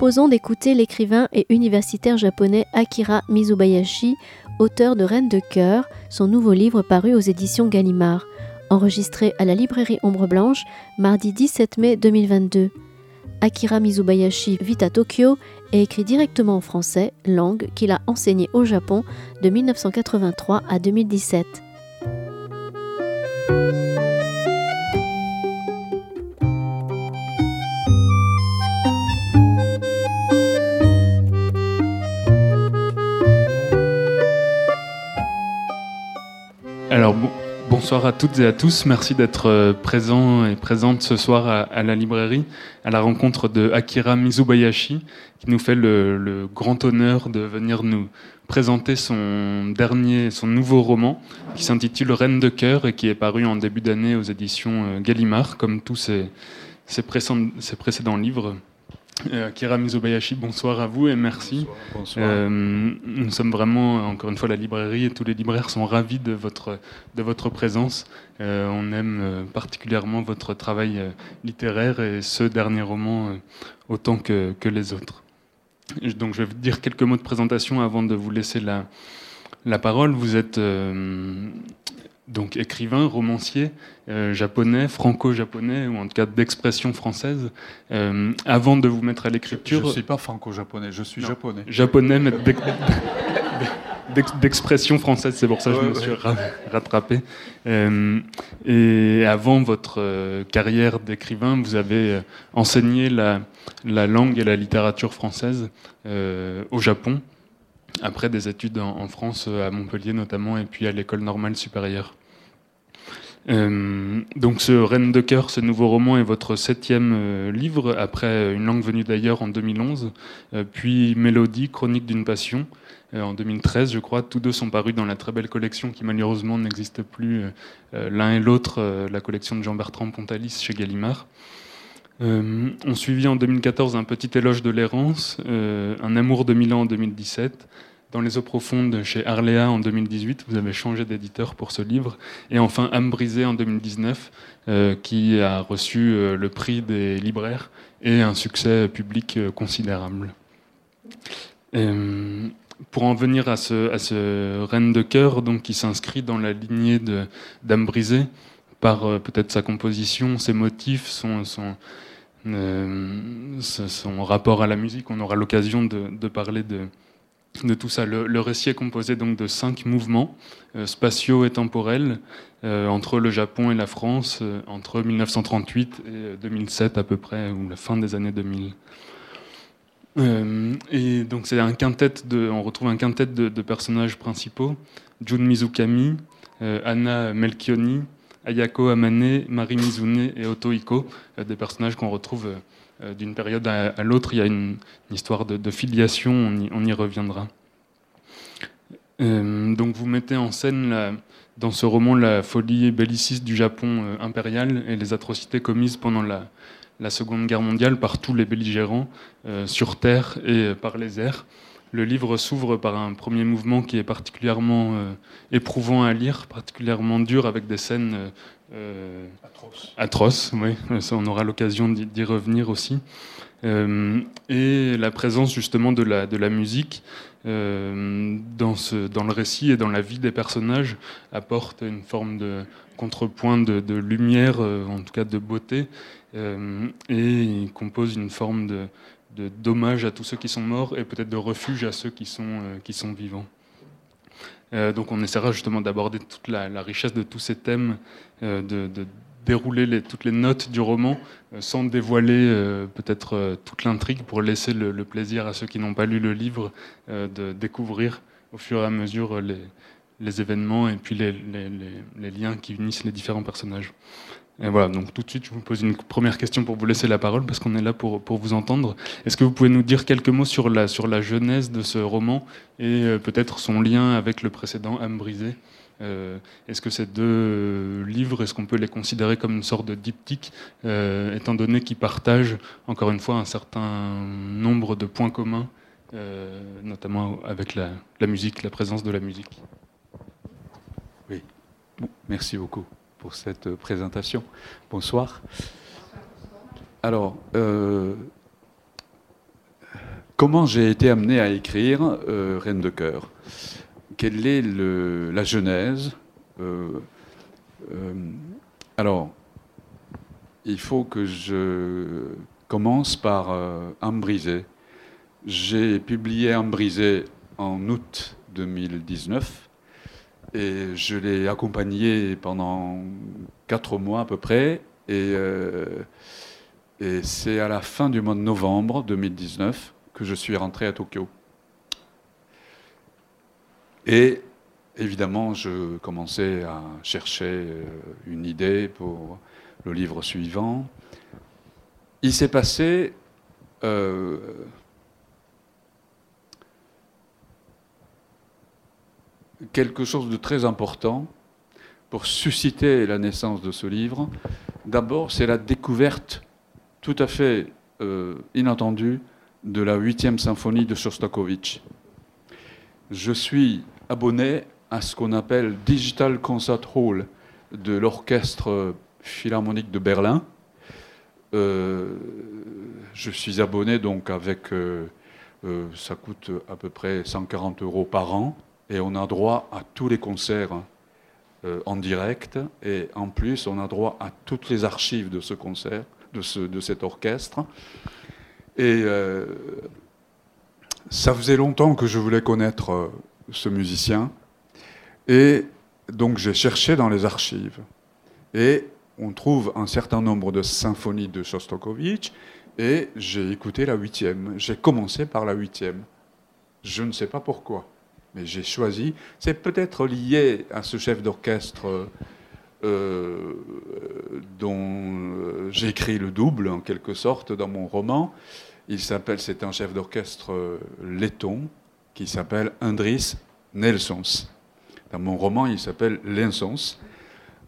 proposons d'écouter l'écrivain et universitaire japonais Akira Mizubayashi, auteur de Reine de cœur, son nouveau livre paru aux éditions Gallimard, enregistré à la librairie Ombre Blanche mardi 17 mai 2022. Akira Mizubayashi vit à Tokyo et écrit directement en français, langue qu'il a enseignée au Japon de 1983 à 2017. Bonsoir à toutes et à tous. Merci d'être euh, présents et présentes ce soir à, la librairie, à la rencontre de Akira Mizubayashi, qui nous fait le, grand honneur de venir nous présenter son dernier, son nouveau roman, qui s'intitule Reine de cœur et qui est paru en début d'année aux éditions euh, Gallimard, comme tous ses précédents livres. Euh, Kira Mizubayashi, bonsoir à vous et merci. Euh, nous sommes vraiment, encore une fois, la librairie et tous les libraires sont ravis de votre, de votre présence. Euh, on aime particulièrement votre travail littéraire et ce dernier roman autant que, que, les autres. Donc je vais vous dire quelques mots de présentation avant de vous laisser la, la parole. Vous êtes donc écrivain, romancier euh, japonais, franco-japonais, ou en tout cas d'expression française, euh, avant de vous mettre à l'écriture. Je ne suis pas franco-japonais, je suis japonais. Japonais, mais d'expression française, c'est pour ça que je me suis rattrapé. Euh, et avant votre carrière d'écrivain, vous avez enseigné la, la, langue et la littérature française au Japon après des études en, France, à Montpellier notamment, et puis à l'école normale supérieure. Euh, donc ce Reine de cœur, ce nouveau roman est votre septième euh, livre, après Une langue venue d'ailleurs en 2011, euh, puis Mélodie, Chronique d'une passion en 2013, je crois. Tous deux sont parus dans la très belle collection qui malheureusement n'existe plus l'un et l'autre, la collection de Jean-Bertrand Pontalis chez Gallimard. on suivit en 2014 un petit éloge de l'errance, Un amour de Milan en 2017, dans les eaux profondes chez Arléa en 2018. Vous avez changé d'éditeur pour ce livre. Et enfin, Âme brisée en 2019, euh, qui a reçu euh, le prix des libraires et un succès public euh, considérable. pour en venir à ce, à Reine de cœur, donc, qui s'inscrit dans la lignée d'Âme brisée, par peut-être sa composition, ses motifs, son, rapport à la musique. On aura l'occasion de parler de, de tout ça. Le, récit est composé donc de cinq mouvements euh, spatiaux et temporels euh, entre le Japon et la France euh, entre 1938 et 2007 à peu près, ou la fin des années 2000. et donc c'est un quintet on retrouve un quintet de, personnages principaux Jun Mizukami, Anna Melchioni, Ayako Amane, Mari Mizune et Otohiko, des personnages qu'on retrouve d'une période à, l'autre. Il y a une, histoire de, filiation, on y, reviendra. Euh, donc vous mettez en scène dans ce roman la folie belliciste du Japon euh, impérial et les atrocités commises pendant la, Seconde Guerre mondiale par tous les belligérants sur terre et par les airs. Le livre s'ouvre par un premier mouvement qui est particulièrement éprouvant à lire, particulièrement dur, avec des scènes euh, atroce. Atroce, oui. on aura l'occasion d'y revenir aussi. Euh, et la présence justement de la, de la musique euh, dans, ce, dans le récit et dans la vie des personnages apporte une forme de contrepoint de, de lumière, en tout cas de beauté, et compose une forme de, de dommage à tous ceux qui sont morts et peut-être de refuge à ceux qui sont, qui sont vivants. Euh, donc on essaiera justement d'aborder toute la, richesse de tous ces thèmes, euh, de, dérouler toutes les notes du roman euh, sans dévoiler peut-être toute l'intrigue pour laisser le, plaisir à ceux qui n'ont pas lu le livre de découvrir au fur et à mesure les, événements et puis les, liens qui unissent les différents personnages. Et voilà, donc tout de suite, je vous pose une première question pour vous laisser la parole, parce qu'on est là pour, pour vous entendre. Est-ce que vous pouvez nous dire quelques mots sur la, sur la genèse de ce roman et euh, peut-être son lien avec le précédent Âme brisée? Euh, Est-ce que ces deux livres, est-ce qu'on peut les considérer comme une sorte de diptyque, euh, étant donné qu'ils partagent, encore une fois, un certain nombre de points communs, notamment avec la, la musique, la présence de la musique? Oui, merci beaucoup pour cette présentation. Bonsoir. Alors, euh, comment j'ai été amené à écrire Reine de cœur? Quelle est la genèse Alors, il faut que je commence par Un brisé. J'ai publié Un brisé en août 2019 et je l'ai accompagné pendant quatre mois à peu près. Et, euh, c'est à la fin du mois de novembre 2019 que je suis rentré à Tokyo. Et évidemment, je commençais à chercher euh, une idée pour le livre suivant. Il s'est passé euh, quelque chose de très important pour susciter la naissance de ce livre. D'abord, c'est la découverte tout à fait euh, inattendue de la huitième symphonie de Shostakovich. Je suis abonné à ce qu'on appelle Digital Concert Hall de l'Orchestre Philharmonique de Berlin. Euh, je suis abonné donc avec, euh, ça coûte à peu près 140 euros par an et on a droit à tous les concerts euh, en direct et en plus on a droit à toutes les archives de ce concert, de, ce, de cet orchestre. Et euh, ça faisait longtemps que je voulais connaître euh, ce musicien et donc j'ai cherché dans les archives et on trouve un certain nombre de symphonies de Shostakovich et j'ai écouté la huitième. J'ai commencé par la huitième. Je ne sais pas pourquoi mais j'ai choisi. C'est peut-être lié à ce chef d'orchestre euh, dont euh, j'ai écrit le double, en quelque sorte, dans mon roman. Il s'appelle, c'est un chef d'orchestre euh, letton qui s'appelle Andris Nelsons. Dans mon roman, il s'appelle Lensons,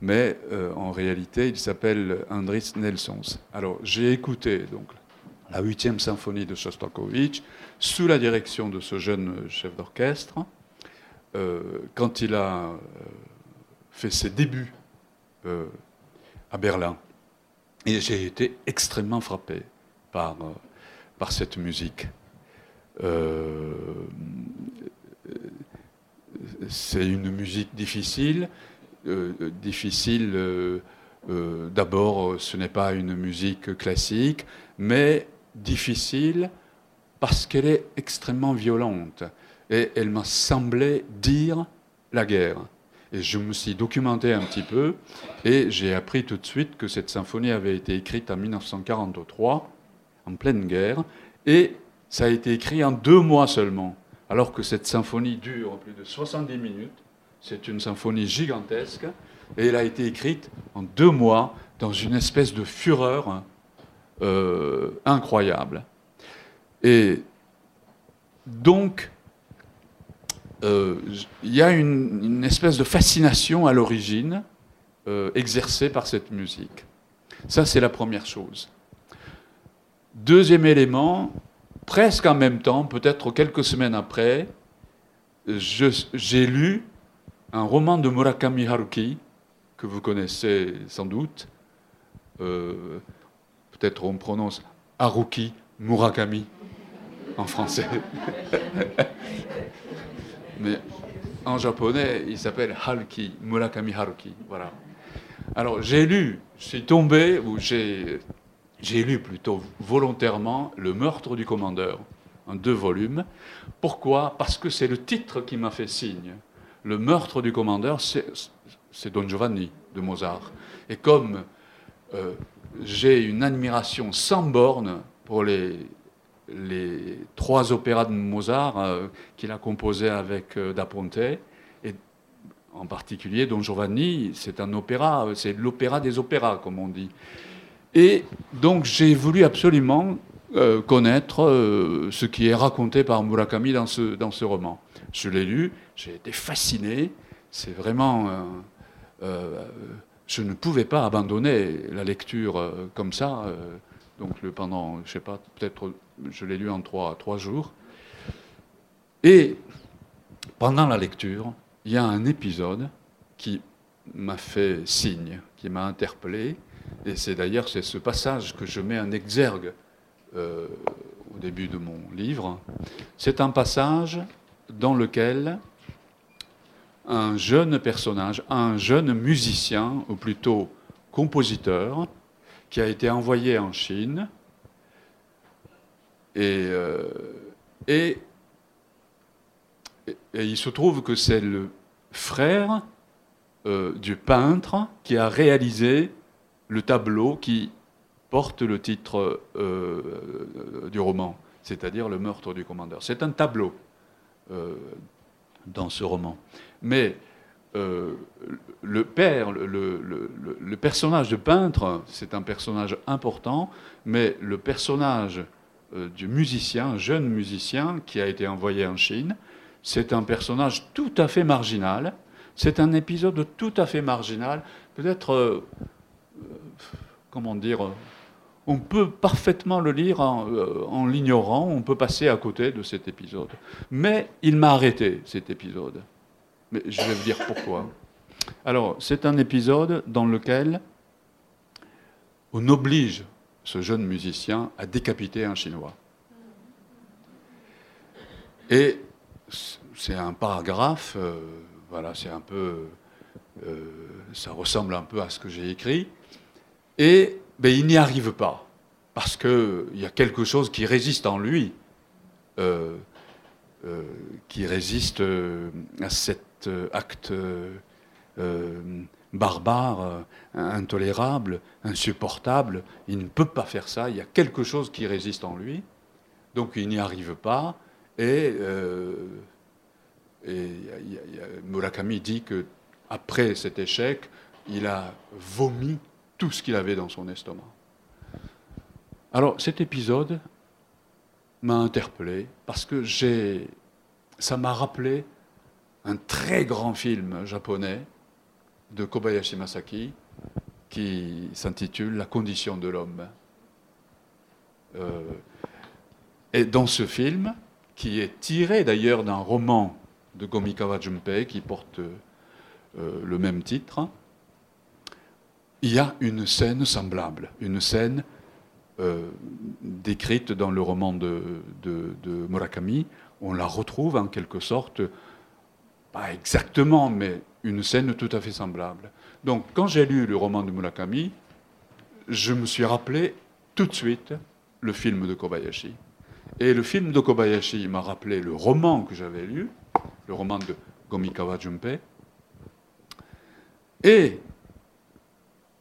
mais en réalité, il s'appelle Andris Nelsons. Alors, j'ai écouté donc la huitième symphonie de Shostakovich, sous la direction de ce jeune chef d'orchestre, euh, quand il a euh, fait ses débuts euh, à Berlin. Et j'ai été extrêmement frappé par, par cette musique. c'est une musique difficile. difficile, d'abord, ce n'est pas une musique classique, mais difficile parce qu'elle est extrêmement violente. Et elle m'a semblé dire la guerre. Et je me suis documenté un petit peu et j'ai appris tout de suite que cette symphonie avait été écrite en 1943, en pleine guerre, et ça a été écrit en deux mois seulement, alors que cette symphonie dure plus de 70 minutes. C'est une symphonie gigantesque et elle a été écrite en deux mois dans une espèce de fureur euh, incroyable. Et donc, euh, il y a une, espèce de fascination à l'origine euh, exercée par cette musique. Ça, c'est la première chose. Deuxième élément, presque en même temps, peut-être quelques semaines après, j'ai lu un roman de Murakami Haruki, que vous connaissez sans doute. Peut-être on prononce Haruki Murakami en français. Mais en japonais, il s'appelle Haruki, Murakami Haruki. Alors j'ai lu, j'ai tombé, ou j'ai, lu plutôt volontairement Le meurtre du commandeur, en deux volumes. Pourquoi? Parce que c'est le titre qui m'a fait signe. Le meurtre du commandeur, c'est, c'est Don Giovanni de Mozart. Et comme euh, j'ai une admiration sans borne pour les, trois opéras de Mozart euh, qu'il a composés avec euh, Da Ponte, et en particulier Don Giovanni, c'est un opéra, c'est l'opéra des opéras, comme on dit. Et donc j'ai voulu absolument euh, connaître ce qui est raconté par Murakami dans ce, dans ce roman. Je l'ai lu, j'ai été fasciné, c'est vraiment... je ne pouvais pas abandonner la lecture comme ça. donc le, pendant, je sais pas, peut-être je l'ai lu en trois, trois jours. Et pendant la lecture, il y a un épisode qui m'a fait signe, qui m'a interpellé. Et c'est d'ailleurs c'est ce passage que je mets en exergue euh, au début de mon livre, c'est un passage dans lequel un jeune personnage, un jeune musicien, ou plutôt compositeur, qui a été envoyé en Chine, et, euh, il se trouve que c'est le frère euh, du peintre qui a réalisé le tableau qui porte le titre euh, du roman, c'est-à-dire Le meurtre du commandeur. C'est un tableau dans ce roman. Mais euh, le père, le, le, personnage de peintre, c'est un personnage important, mais le personnage du musicien, jeune musicien qui a été envoyé en Chine, c'est un personnage tout à fait marginal. C'est un épisode tout à fait marginal. Peut-être, comment dire, on peut parfaitement le lire euh, en, l'ignorant, on peut passer à côté de cet épisode. Mais il m'a arrêté, cet épisode. Mais je vais vous dire pourquoi. Alors, c'est un épisode dans lequel on oblige ce jeune musicien à décapiter un Chinois. Et c'est un paragraphe, euh, voilà, c'est un peu, euh, ça ressemble un peu à ce que j'ai écrit. Et ben, il n'y arrive pas, parce qu'il y a quelque chose qui résiste en lui, euh, euh, qui résiste euh, à cet acte barbare, intolérable, insupportable. Il ne peut pas faire ça, il y a quelque chose qui résiste en lui, donc il n'y arrive pas, et, et Murakami dit que après cet échec, il a vomi tout ce qu'il avait dans son estomac. Alors cet épisode m'a interpellé parce que j'ai, ça m'a rappelé un très grand film japonais de Kobayashi Masaki qui s'intitule La condition de l'homme. Euh, et dans ce film, qui est tiré d'ailleurs d'un roman de Gomikawa Junpei qui porte euh, le même titre, il y a une scène semblable, une scène euh, décrite dans le roman de, Murakami. On la retrouve en quelque sorte, pas exactement, mais une scène tout à fait semblable. Donc quand j'ai lu le roman de Murakami, je me suis rappelé tout de suite le film de Kobayashi. Et le film de Kobayashi m'a rappelé le roman que j'avais lu, le roman de Gomikawa Junpei. Et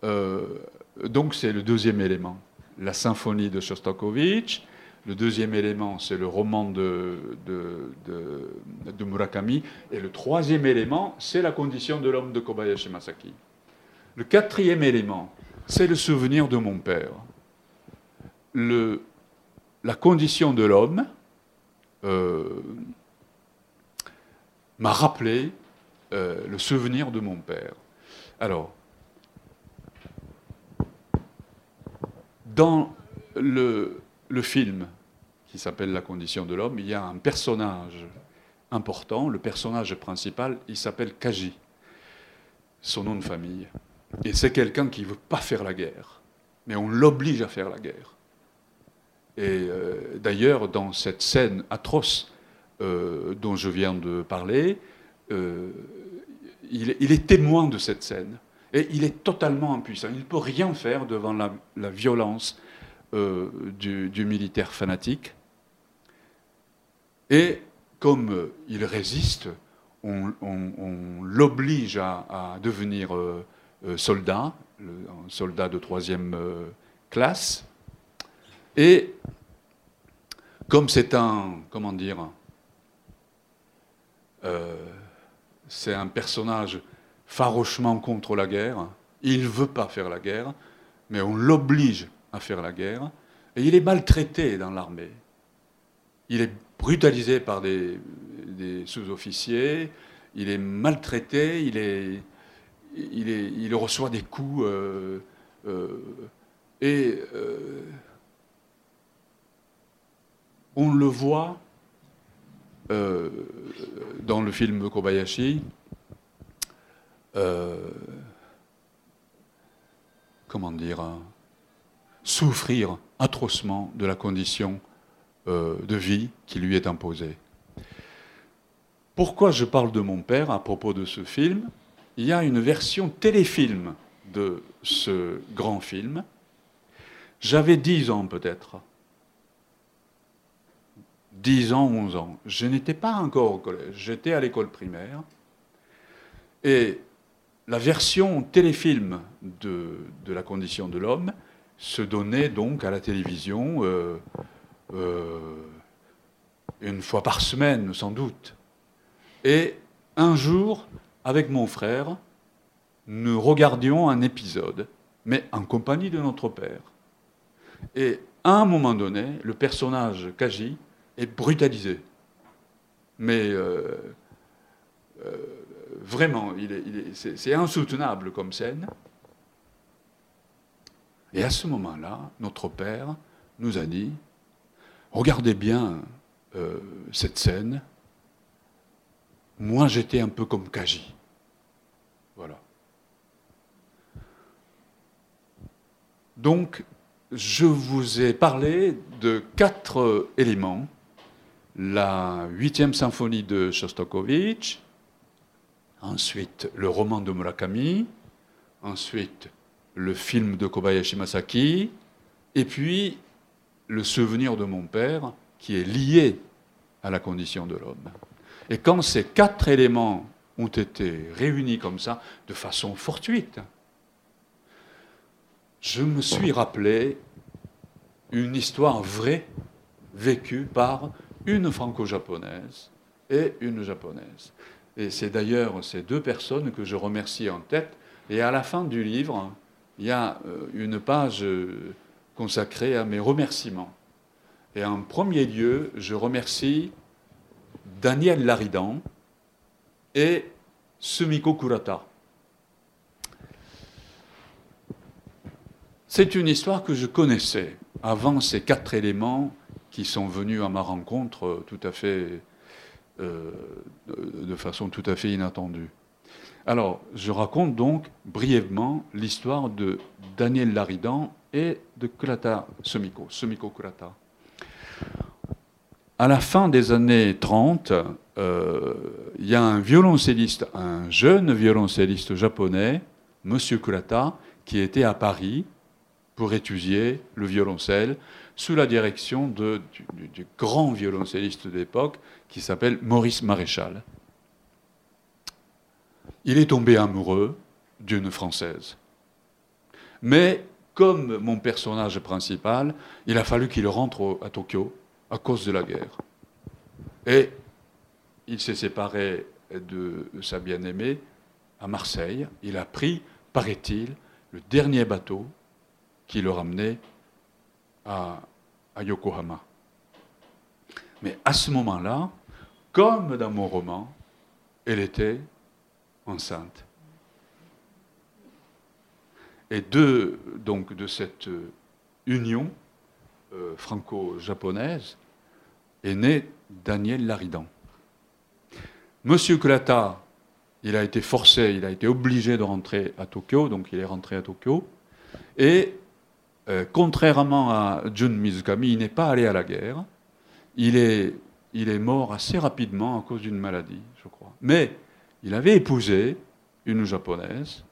donc c'est le deuxième élément, la symphonie de Shostakovich. Le deuxième élément, c'est le roman de, Murakami. Et le troisième élément, c'est la condition de l'homme de Kobayashi Masaki. Le quatrième élément, c'est le souvenir de mon père. La condition de l'homme euh, m'a rappelé euh, le souvenir de mon père. Alors, Dans le, film qui s'appelle La condition de l'homme, il y a un personnage important, le personnage principal, il s'appelle Kaji, son nom de famille. Et c'est quelqu'un qui ne veut pas faire la guerre, mais on l'oblige à faire la guerre. Et euh, d'ailleurs, dans cette scène atroce euh, dont je viens de parler, euh, il, est témoin de cette scène. Et il est totalement impuissant. Il ne peut rien faire devant la, violence euh, du, militaire fanatique. Et comme euh, il résiste, on, l'oblige à, devenir euh, soldat, soldat de troisième classe. Et comme c'est un, comment dire, c'est un personnage farouchement contre la guerre. Il ne veut pas faire la guerre, mais on l'oblige à faire la guerre. Et il est maltraité dans l'armée. Il est brutalisé par des, sous-officiers, il est maltraité, il, reçoit des coups. Euh, euh, et euh, on le voit dans le film Kobayashi, euh, comment dire, souffrir atrocement de la condition euh, de vie qui lui est imposée. Pourquoi je parle de mon père à propos de ce film? Il y a une version téléfilm de ce grand film. J'avais 10 ans peut-être. 10 ans, 11 ans. Je n'étais pas encore au collège, j'étais à l'école primaire. Et la version téléfilm de, de La condition de l'homme se donnait donc à la télévision euh, euh, une fois par semaine, sans doute. Et un jour, avec mon frère, nous regardions un épisode, mais en compagnie de notre père. Et à un moment donné, le personnage Kaji est brutalisé. Mais euh, vraiment, c'est insoutenable comme scène. Et à ce moment-là, notre père nous a dit, regardez bien euh, cette scène, moi j'étais un peu comme Kaji. Voilà. Donc, je vous ai parlé de quatre éléments. La huitième symphonie de Shostakovich, ensuite le roman de Murakami, ensuite le film de Kobayashi Masaki, et puis le souvenir de mon père qui est lié à la condition de l'homme. Et quand ces quatre éléments ont été réunis comme ça, de façon fortuite, je me suis rappelé une histoire vraie vécue par une franco-japonaise et une japonaise. Et c'est d'ailleurs ces deux personnes que je remercie en tête. Et à la fin du livre, il y a euh, une page euh, consacrée à mes remerciements. Et en premier lieu, je remercie Daniel Laridan et Sumiko Kurata. C'est une histoire que je connaissais avant ces quatre éléments qui sont venus à ma rencontre euh, tout à fait, euh, de façon tout à fait inattendue. Alors, je raconte donc brièvement l'histoire de Daniel Laridan et de Kurata Sumiko, Sumiko Kurata. À la fin des années 30, euh, il y a un violoncelliste, un jeune violoncelliste japonais, Monsieur Kurata, qui était à Paris pour étudier le violoncelle sous la direction du, grand violoncelliste d'époque qui s'appelle Maurice Maréchal. Il est tombé amoureux d'une Française. Mais comme mon personnage principal, il a fallu qu'il rentre à Tokyo à cause de la guerre. Et il s'est séparé de sa bien-aimée à Marseille. Il a pris, paraît-il, le dernier bateau qui le ramenait à, Yokohama. Mais à ce moment-là, comme dans mon roman, elle était enceinte. Et de, donc, de cette union euh, franco-japonaise est né Daniel Laridan. Monsieur Kurata, il a été forcé, il a été obligé de rentrer à Tokyo, donc il est rentré à Tokyo. Et euh, contrairement à Jun Mizukami, il n'est pas allé à la guerre. Il est, il est mort assez rapidement à cause d'une maladie, je crois. Mais il avait épousé une japonaise,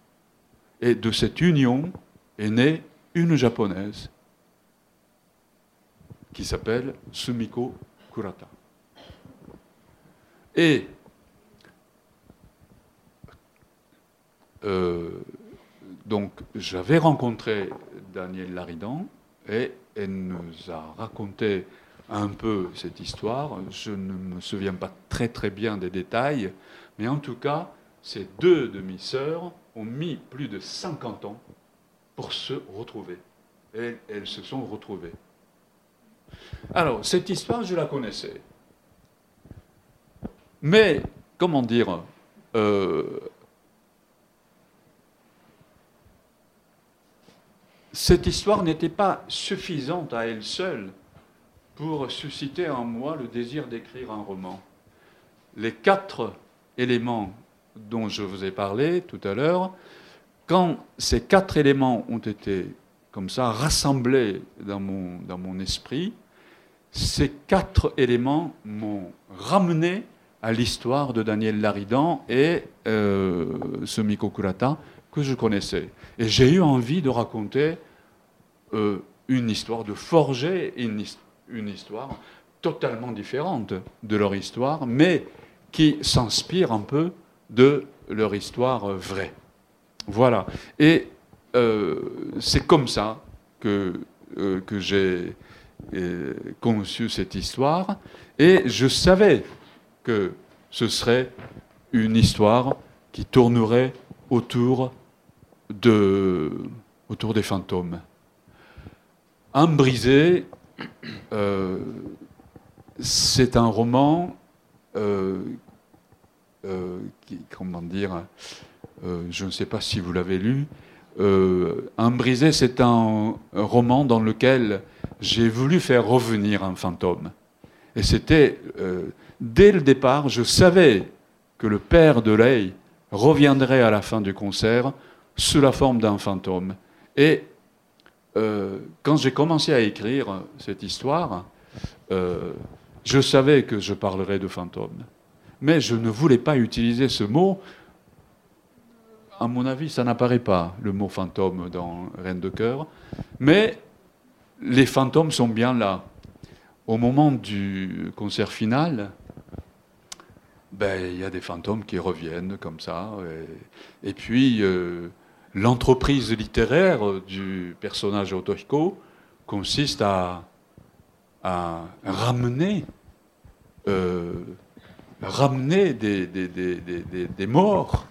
et de cette union est née une japonaise qui s'appelle Sumiko Kurata. Et euh, donc j'avais rencontré Daniel Laridan, et elle nous a raconté un peu cette histoire. Je ne me souviens pas très très bien des détails, mais en tout cas, ces deux demi-sœurs ont mis plus de 50 ans pour se retrouver. Et elles se sont retrouvées. Alors, cette histoire, je la connaissais. Mais, comment dire, euh, cette histoire n'était pas suffisante à elle seule pour susciter en moi le désir d'écrire un roman. Les quatre éléments dont je vous ai parlé tout à l'heure, quand ces quatre éléments ont été comme ça rassemblés dans mon, dans mon esprit, ces quatre éléments m'ont ramené à l'histoire de Daniel Laridan et euh, ce Miko Kurata que je connaissais. Et j'ai eu envie de raconter euh, une histoire, de forger une, histoire totalement différente de leur histoire, mais qui s'inspire un peu de leur histoire vraie. Voilà. Et euh, c'est comme ça que, que j'ai conçu cette histoire. Et je savais que ce serait une histoire qui tournerait autour, de, autour des fantômes. Un brisé, euh, c'est un roman euh, euh, comment dire, je ne sais pas si vous l'avez lu. un brisé, c'est un roman dans lequel j'ai voulu faire revenir un fantôme. Et c'était, dès le départ, je savais que le père de Lei reviendrait à la fin du concert sous la forme d'un fantôme. Et euh, quand j'ai commencé à écrire cette histoire, euh, je savais que je parlerais de fantôme. Mais je ne voulais pas utiliser ce mot. À mon avis, ça n'apparaît pas, le mot fantôme dans Reine de cœur. Mais les fantômes sont bien là. Au moment du concert final, ben, il y a des fantômes qui reviennent comme ça. Et, puis, euh, l'entreprise littéraire du personnage Otohiko consiste à, ramener, euh, ramener des, morts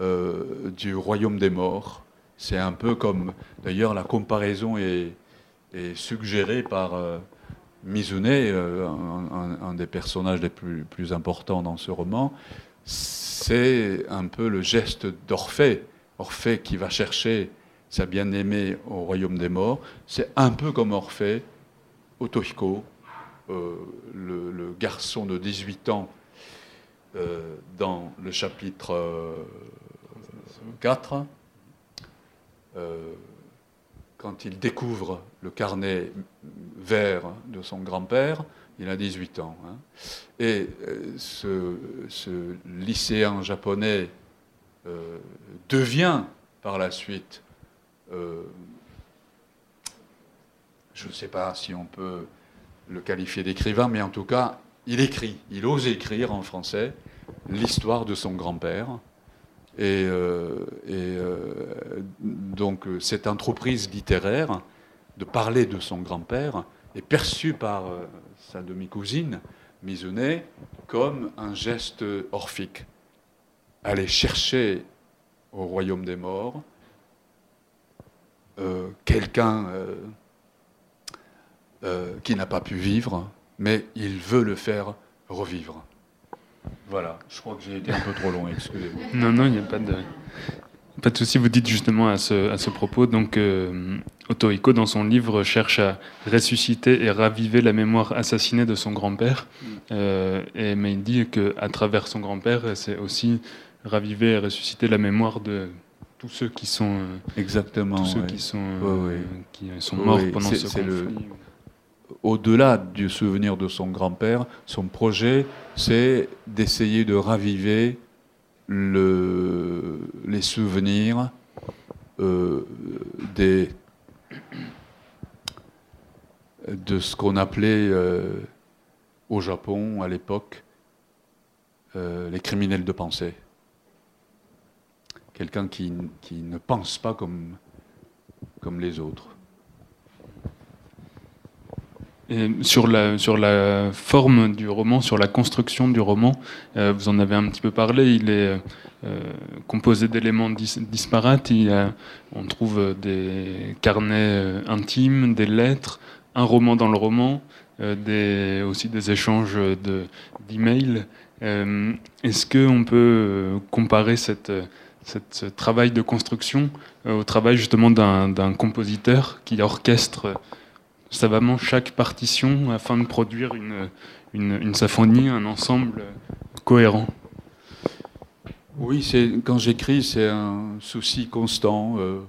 euh, du royaume des morts. C'est un peu comme, d'ailleurs, la comparaison est, est suggéré par euh, Mizune, euh, un, des personnages les plus, plus importants dans ce roman. C'est un peu le geste d'Orphée. Orphée qui va chercher sa bien-aimée au royaume des morts. C'est un peu comme Orphée, Otohiko, euh, le, garçon de 18 ans dans le chapitre 4 quand il découvre le carnet vert de son grand-père, il a 18 ans. Hein. Et euh, ce, lycéen japonais euh, devient par la suite, euh, je ne sais pas si on peut le qualifier d'écrivain, mais en tout cas, il écrit, il ose écrire en français l'histoire de son grand-père. Et, euh, donc cette entreprise littéraire de parler de son grand-père est perçue par sa demi-cousine, Mizune, comme un geste orphique. Aller chercher au royaume des morts quelqu'un qui n'a pas pu vivre, mais il veut le faire revivre. Voilà, je crois que j'ai été un peu trop long, excusez-moi. Non, non, il n'y a pas de, pas de souci. Vous dites justement à ce, à ce propos, donc euh, Otohiko, dans son livre, cherche à ressusciter et raviver la mémoire assassinée de son grand-père. Mm. Euh, et, mais il dit qu'à travers son grand-père, c'est aussi raviver et ressusciter la mémoire de tous ceux qui sont, euh, Exactement, tous ceux qui sont, euh, qui sont morts pendant ce conflit. Le au-delà du souvenir de son grand-père, son projet, c'est d'essayer de raviver les souvenirs euh, de ce qu'on appelait euh, au Japon à l'époque euh, les criminels de pensée. Quelqu'un qui, qui, ne pense pas comme, comme les autres sur, la, sur la forme du roman, sur la construction du roman, euh, vous en avez un petit peu parlé, il est euh, composé d'éléments disparates. Il on trouve des carnets euh, intimes, des lettres, un roman dans le roman, des, aussi des échanges d'emails. Est-ce qu'on peut comparer cette, ce travail de construction au travail justement d'un compositeur qui orchestre savamment chaque partition afin de produire une, symphonie, un ensemble cohérent. Oui, quand j'écris, c'est un souci constant. Euh,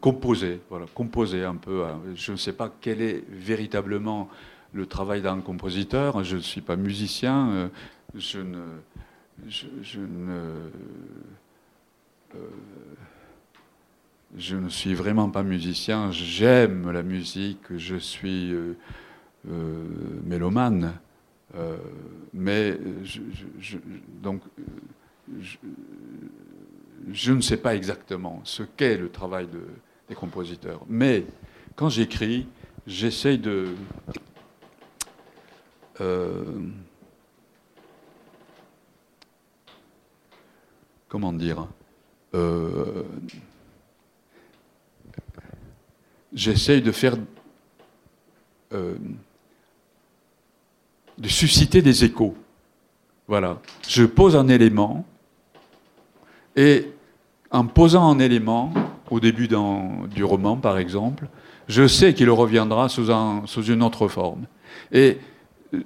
composer, voilà, composer un peu. Je ne sais pas quel est véritablement le travail d'un compositeur. Je ne suis pas musicien. je ne, je, ne, je ne suis vraiment pas musicien. J'aime la musique. Je suis mélomane. mais donc je ne sais pas exactement ce qu'est le travail des compositeurs. Mais quand j'écris, j'essaye de... comment dire euh, J'essaye de faire... Euh, de susciter des échos. Voilà. Je pose un élément et en posant un élément, au début du roman par exemple, je sais qu'il reviendra sous, une autre forme. Et euh,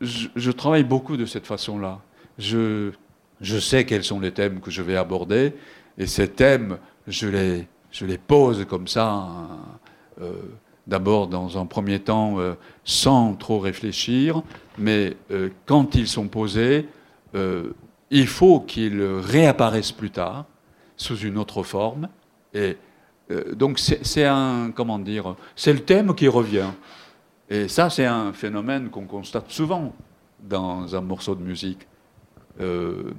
je, travaille beaucoup de cette façon-là. Je, je, sais quels sont les thèmes que je vais aborder, et ces thèmes, je les, pose comme ça, euh, d'abord dans un premier temps, euh, sans trop réfléchir, mais quand ils sont posés, il faut qu'ils réapparaissent plus tard sous une autre forme. Et euh, donc c'est un comment dire, c'est le thème qui revient. Et ça, c'est un phénomène qu'on constate souvent dans un morceau de musique. Euh,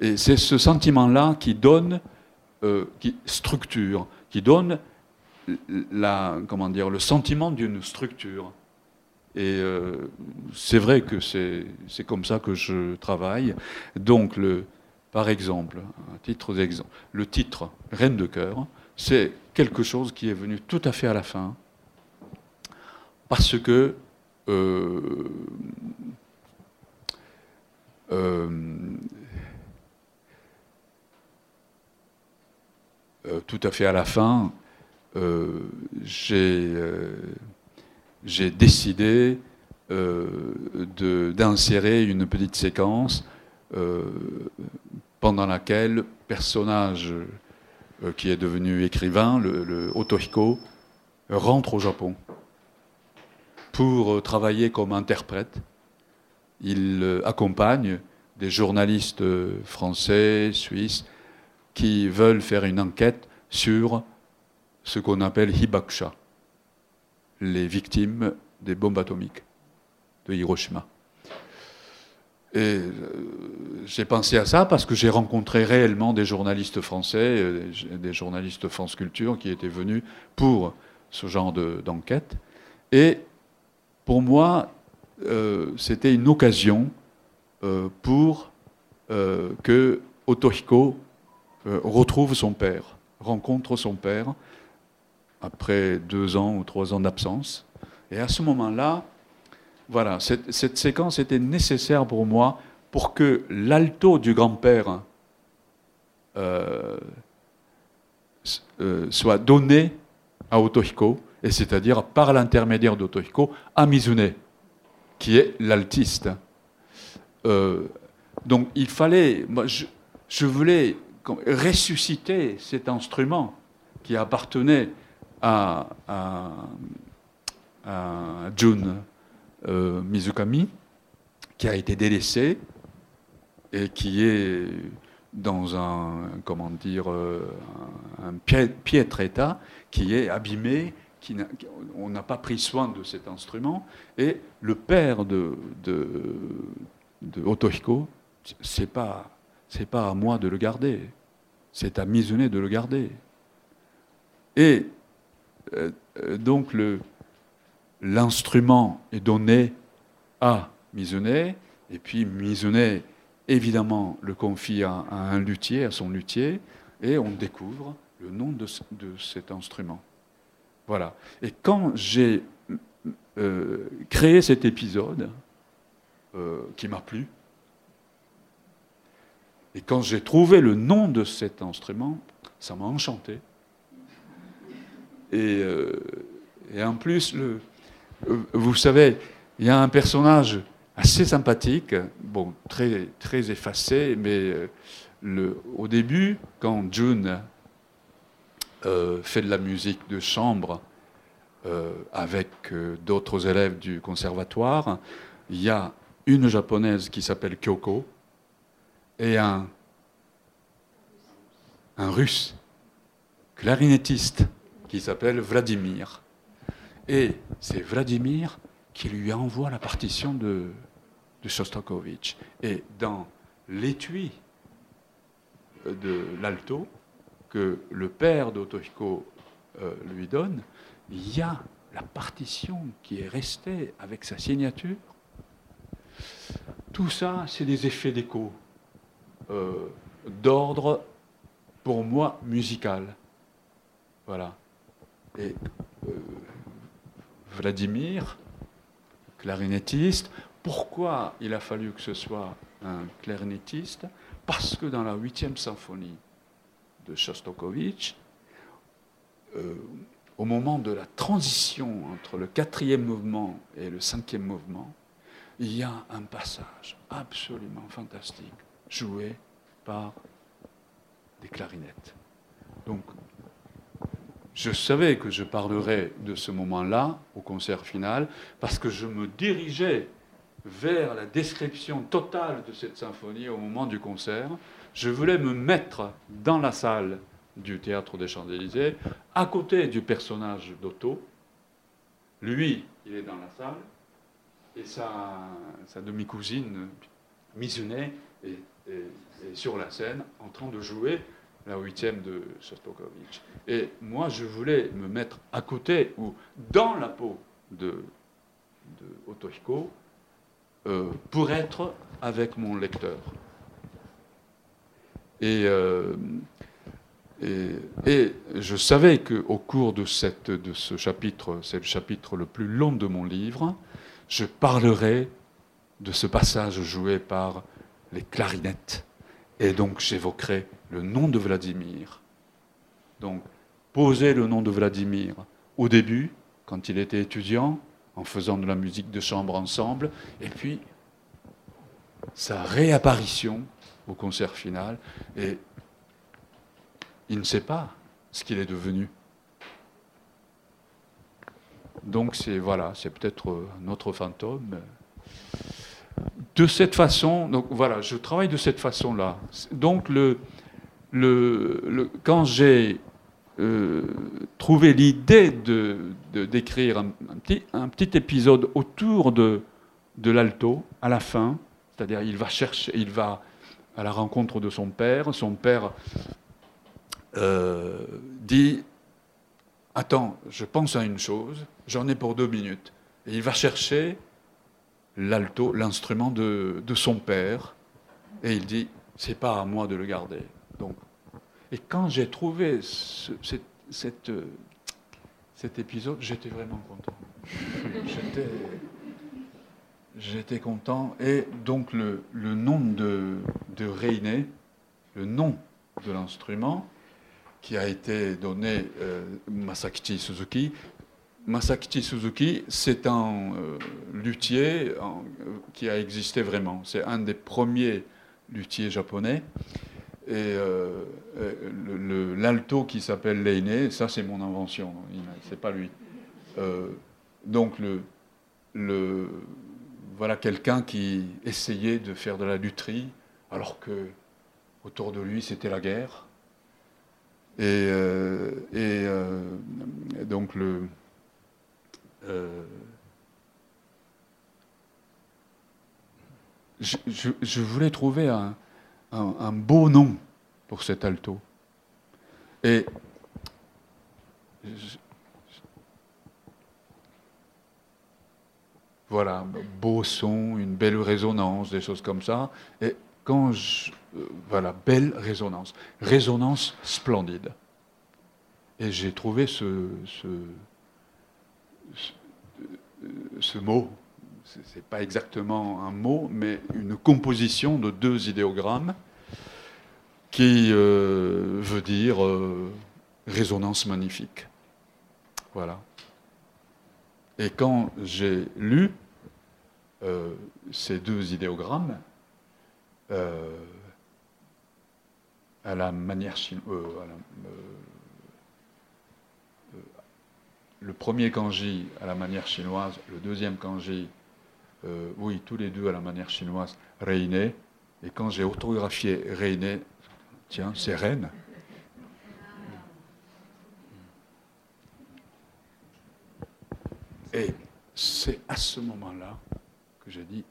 et c'est ce sentiment-là qui donne, euh, qui structure, qui donne la, comment dire, le sentiment d'une structure. Et c'est vrai que c'est comme ça que je travaille. Donc, le, par exemple, titre le titre Reine de cœur, c'est quelque chose qui est venu tout à fait à la fin, parce que euh, euh, euh, tout à fait à la fin, j'ai décidé d'insérer une petite séquence pendant laquelle personnage euh, qui est devenu écrivain, le, Otohiko, rentre au Japon pour euh, travailler comme interprète. Il euh, accompagne des journalistes français, suisses, qui veulent faire une enquête sur ce qu'on appelle Hibakusha, les victimes des bombes atomiques de Hiroshima. Et euh, j'ai pensé à ça parce que j'ai rencontré réellement des journalistes français, euh, des journalistes France Culture qui étaient venus pour ce genre d'enquête. et pour moi, euh, c'était une occasion pour que Otohiko retrouve son père, rencontre son père après deux ans ou trois ans d'absence. Et à ce moment-là, voilà, cette, séquence était nécessaire pour moi pour que l'alto du grand-père euh, euh, soit donné à Otohiko, et c'est-à-dire par l'intermédiaire d'Otohiko à Mizune, qui est l'altiste. Euh, donc il fallait, moi, je, voulais ressusciter cet instrument qui appartenait à, à, June. Euh, Mizukami, qui a été délaissé et qui est dans un, comment dire, euh, un piètre état, qui est abîmé, on n'a pas pris soin de cet instrument. Et le père de, de, Otohiko, c'est pas, c'est pas à moi de le garder, c'est à Mizune de le garder. Et euh, donc l'instrument est donné à Mizune, et puis Mizune, évidemment, le confie à, un luthier, à son luthier, et on découvre le nom de, cet instrument. Voilà. Et quand j'ai euh, créé cet épisode, euh, qui m'a plu, et quand j'ai trouvé le nom de cet instrument, ça m'a enchanté. Et, euh, en plus, vous savez, il y a un personnage assez sympathique, bon, très, très effacé, mais le, au début, quand June euh, fait de la musique de chambre euh, avec euh, d'autres élèves du conservatoire. Il y a une japonaise qui s'appelle Kyoko et un, russe clarinettiste qui s'appelle Vladimir. Et c'est Vladimir qui lui envoie la partition de, de Shostakovich. Et dans l'étui de l'alto que le père d'Otohiko euh, lui donne, il y a la partition qui est restée avec sa signature. Tout ça, c'est des effets d'écho euh, d'ordre, pour moi, musical. Voilà. Et euh, Vladimir, clarinettiste, pourquoi il a fallu que ce soit un clarinettiste? Parce que dans la huitième symphonie de Shostakovich, euh, au moment de la transition entre le quatrième mouvement et le cinquième mouvement, il y a un passage absolument fantastique, joué par des clarinettes. Donc, je savais que je parlerais de ce moment-là au concert final, parce que je me dirigeais vers la description totale de cette symphonie au moment du concert. Je voulais me mettre dans la salle du théâtre des Champs-Élysées, à côté du personnage d'Otto. Lui, il est dans la salle, et sa, demi-cousine, Mizune, est, sur la scène en train de jouer la huitième de Shostakovich. Et moi, je voulais me mettre à côté ou dans la peau de, euh, pour être avec mon lecteur. Euh, et, je savais qu'au cours de, de ce chapitre, c'est le chapitre le plus long de mon livre, je parlerai de ce passage joué par les clarinettes. Et donc j'évoquerai le nom de Vladimir. Donc, poser le nom de Vladimir au début, quand il était étudiant, en faisant de la musique de chambre ensemble, et puis sa réapparition au concert final, et il ne sait pas ce qu'il est devenu. Donc c'est voilà, c'est peut-être un autre fantôme. De cette façon, donc voilà, je travaille de cette façon-là. Donc le, le, quand j'ai euh, trouvé l'idée de, d'écrire un, petit, un, petit, épisode autour de, de l'alto à la fin, c'est-à-dire il va chercher, il va à la rencontre de son père, son père euh, dit Attends, je pense à une chose, j'en ai pour deux minutes. Et il va chercher l'alto, l'instrument de, son père, et il dit C'est pas à moi de le garder. Et quand j'ai trouvé cet épisode, j'étais vraiment content. Content. Et donc le, nom de, de le nom de l'instrument, qui a été donné euh, Masakichi Suzuki. Masakichi Suzuki, c'est un euh, luthier qui a existé vraiment. C'est un des premiers luthiers japonais. Et euh, euh, l'alto qui s'appelle Leine, ça c'est mon invention, c'est pas lui. Donc le, le voilà quelqu'un qui essayait de faire de la lutherie alors que autour de lui c'était la guerre. Et, et donc le je, je, voulais trouver un, un, beau nom pour cet alto. Et voilà, beau son, une belle résonance, des choses comme ça. Et quand je, euh, voilà, belle résonance, résonance splendide. Et j'ai trouvé ce, ce, ce, ce mot c'est pas exactement un mot, mais une composition de deux idéogrammes qui euh, veut dire euh, résonance magnifique. Voilà. Et quand j'ai lu euh, ces deux idéogrammes, à la manière chinoise, le premier kanji à la manière chinoise, le deuxième kanji, euh, oui, tous les deux à la manière chinoise, Reine. Et quand j'ai orthographié Reine, tiens, c'est Reine. Et c'est à ce moment-là que j'ai dit,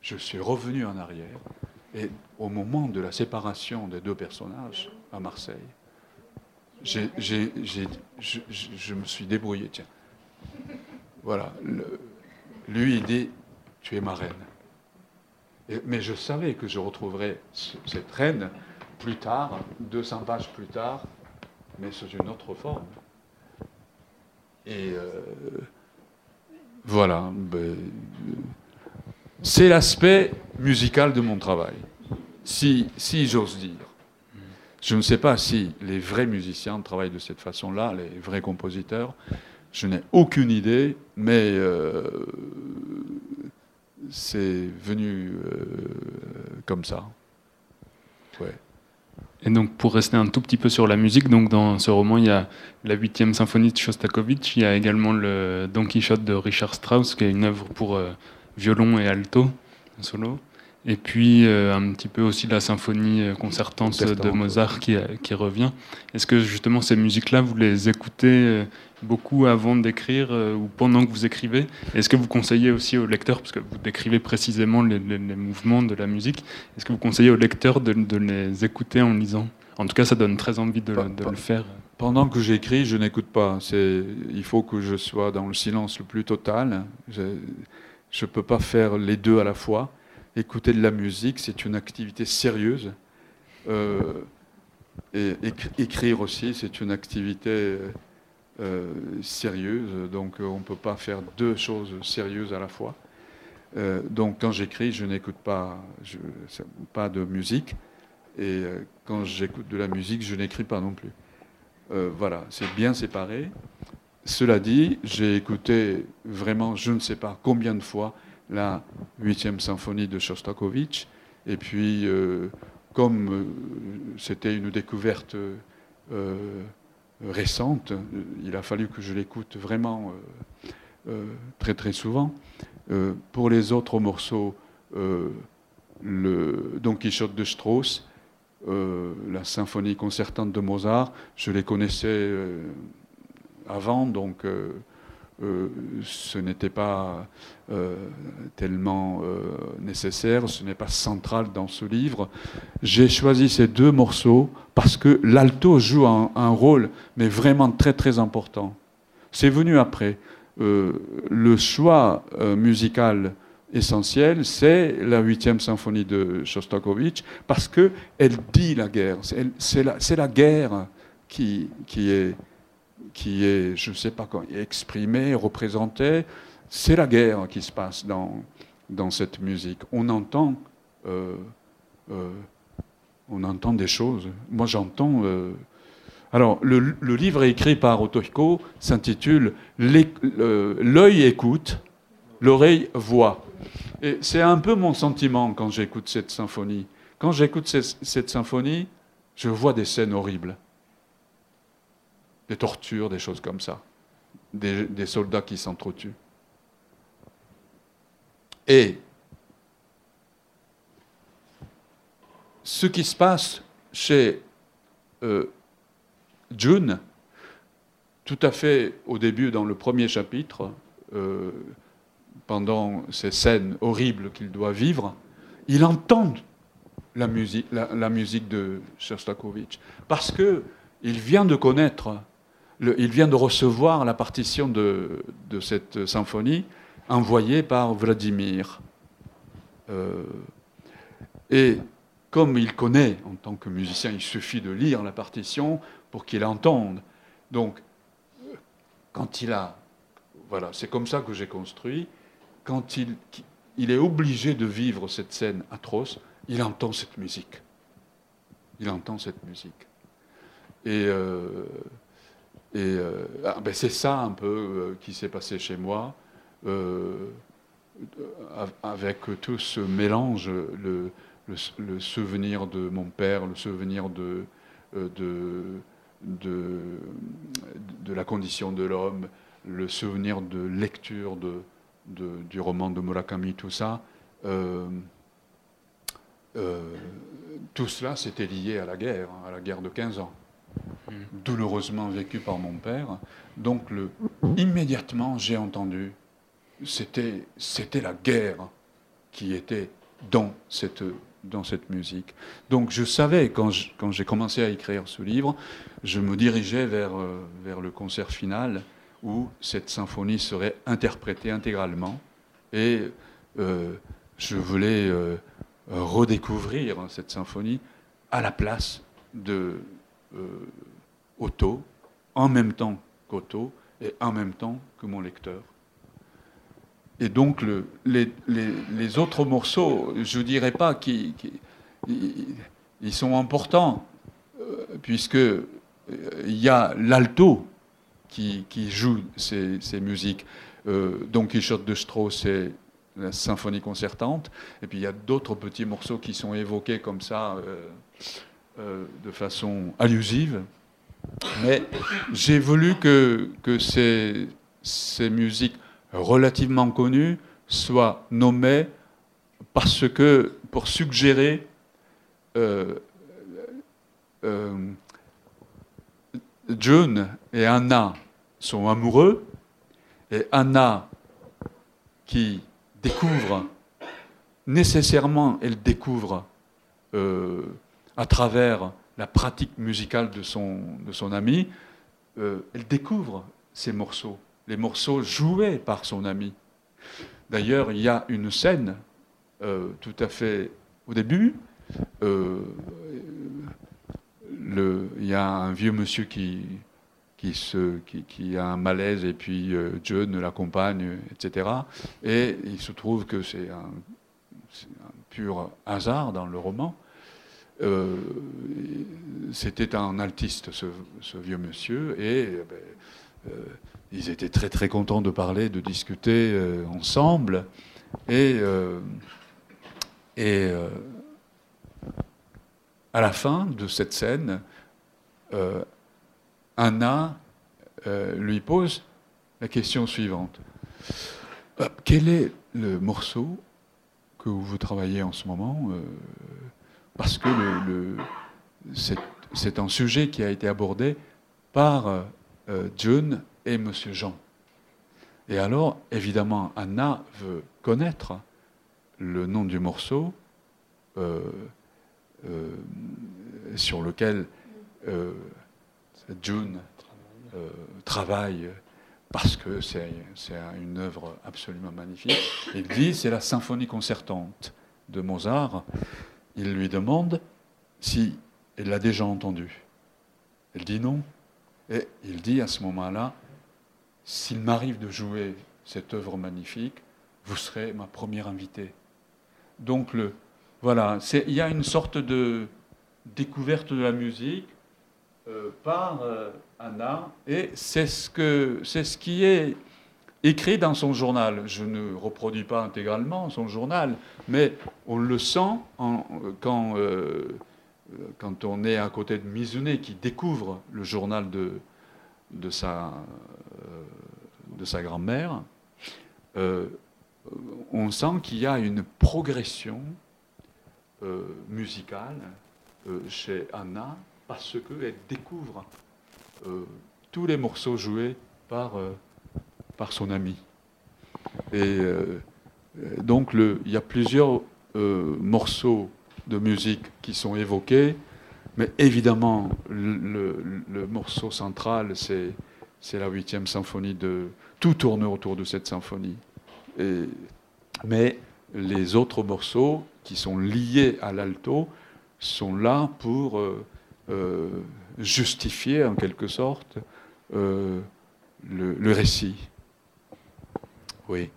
je suis revenu en arrière. Et au moment de la séparation des deux personnages à Marseille, je, me suis débrouillé, tiens. Voilà. lui, il dit, tu es ma reine. mais je savais que je retrouverais cette reine plus tard, 200 pages plus tard, mais sous une autre forme. Et euh, voilà. Ben, c'est l'aspect musical de mon travail, si, si j'ose dire. Je ne sais pas si les vrais musiciens travaillent de cette façon-là, les vrais compositeurs. Je n'ai aucune idée, mais euh, c'est venu euh, comme ça. Ouais. Et donc, pour rester un tout petit peu sur la musique, donc dans ce roman, il y a la huitième symphonie de Shostakovich, il y a également le Don Quichotte de Richard Strauss, qui est une œuvre pour euh, violon et alto, solo. Et puis euh, un petit peu aussi la symphonie euh, concertante de Mozart qui, qui revient. Est-ce que justement ces musiques-là, vous les écoutez beaucoup avant d'écrire ou pendant que vous écrivez Est-ce que vous conseillez aussi au lecteur, parce que vous décrivez précisément les, mouvements de la musique, est-ce que vous conseillez au lecteur de, de, les écouter en lisant? En tout cas, ça donne très envie de, de le faire. Pendant que j'écris, je n'écoute pas. Il faut que je sois dans le silence le plus total. Je ne peux pas faire les deux à la fois. Écouter de la musique, c'est une activité sérieuse. Euh, et écrire aussi, c'est une activité euh, sérieuse. Donc on ne peut pas faire deux choses sérieuses à la fois. Euh, donc quand j'écris, je n'écoute pas, pas de musique. Et quand j'écoute de la musique, je n'écris pas non plus. voilà, c'est bien séparé. Cela dit, j'ai écouté vraiment, je ne sais pas combien de fois, la huitième symphonie de Shostakovich. Et puis, euh, comme euh, c'était une découverte euh, récente, il a fallu que je l'écoute vraiment très très souvent. pour les autres morceaux, le Don Quichotte de Strauss, la symphonie concertante de Mozart, je les connaissais avant, donc euh, ce n'était pas euh, tellement euh, nécessaire, ce n'est pas central dans ce livre. J'ai choisi ces deux morceaux parce que l'alto joue un, rôle, mais vraiment très très important. C'est venu après. le choix musical essentiel, c'est la huitième symphonie de Shostakovich, parce qu'elle dit la guerre. C'est la, la, guerre qui, qui est qui est, je ne sais pas quand, exprimé, représenté. C'est la guerre qui se passe dans, dans cette musique. On entend, euh, euh, on entend des choses. Moi, j'entends. Euh, alors, le, livre écrit par Otohiko s'intitule L'œil écoute, l'oreille voit. Et c'est un peu mon sentiment quand j'écoute cette symphonie. Quand j'écoute cette symphonie, je vois des scènes horribles des tortures, des choses comme ça, des, soldats qui s'entretuent. Et ce qui se passe chez euh, June, tout à fait au début, dans le premier chapitre, euh, pendant ces scènes horribles qu'il doit vivre, il entend la musique, de Shostakovich, parce que il vient de connaître il vient de recevoir la partition de, cette symphonie envoyée par Vladimir. Euh, et comme il connaît en tant que musicien, il suffit de lire la partition pour qu'il entende. Donc, quand il a. Voilà, c'est comme ça que j'ai construit. Quand il, il est obligé de vivre cette scène atroce, il entend cette musique. Il entend cette musique. Et. Euh, et euh, ah, ben c'est ça un peu euh, qui s'est passé chez moi, euh, avec tout ce mélange, le, souvenir de mon père, le souvenir de, la condition de l'homme, le souvenir de lecture de, du roman de Murakami, tout ça. Tout cela, c'était lié à la guerre, à la guerre de 15 ans. Douloureusement vécue par mon père. Donc, immédiatement, j'ai entendu, c'était, la guerre qui était dans cette, dans cette musique. Donc, je savais, quand, j'ai commencé à écrire ce livre, je me dirigeais vers, euh, vers le concert final où cette symphonie serait interprétée intégralement. Et euh, je voulais euh, redécouvrir cette symphonie à la place de Otto, en même temps qu'Otto et en même temps que mon lecteur. Et donc le, les, les, autres morceaux, je ne dirais pas qu'ils ils sont importants, puisque il y a l'alto qui, joue ces, musiques. Euh, Don Quichotte de Strauss, c'est la symphonie concertante. Et puis il y a d'autres petits morceaux qui sont évoqués comme ça, euh, euh, de façon allusive. Mais j'ai voulu que, ces, musiques relativement connues soient nommées parce que, pour suggérer euh, June et Anna sont amoureux, et Anna qui découvre, nécessairement elle découvre euh, à travers la pratique musicale de son, de son ami, euh, elle découvre ces morceaux, les morceaux joués par son ami. D'ailleurs, il y a une scène euh, tout à fait au début, il y a un vieux monsieur qui, qui, a un malaise et puis euh, John l'accompagne, etc. Et il se trouve que c'est un, pur hasard dans le roman. Euh, c'était un altiste, ce, vieux monsieur, et eh ben, euh, ils étaient très très contents de parler, de discuter ensemble. Et, à la fin de cette scène, euh, Anna euh, lui pose la question suivante. Euh, quel est le morceau que vous travaillez en ce moment Parce que c'est un sujet qui a été abordé par June et Monsieur Jean. Et alors, évidemment, Anna veut connaître le nom du morceau. Euh, sur lequel euh, June euh, travaille parce que c'est une œuvre absolument magnifique. Il dit c'est la symphonie concertante de Mozart. Il lui demande si elle l'a déjà entendue. Elle dit non. Et il dit à ce moment-là, s'il m'arrive de jouer cette œuvre magnifique, vous serez ma première invitée. Donc le, voilà, il y a une sorte de découverte de la musique euh, par euh, Anna, et c'est ce, c'est ce qui est écrit dans son journal. Je ne reproduis pas intégralement son journal, mais on le sent quand, euh, quand on est à côté de Mizune qui découvre le journal de, de sa, de sa grand-mère. on sent qu'il y a une progression euh, musicale euh, chez Anna parce qu'elle découvre euh, tous les morceaux joués par, par son ami. Et donc le, il y a plusieurs morceaux de musique qui sont évoqués, mais évidemment le, morceau central c'est la huitième symphonie de tout tourne autour de cette symphonie. Mais les autres morceaux qui sont liés à l'alto sont là pour euh, euh, justifier en quelque sorte euh, le, récit. Oui.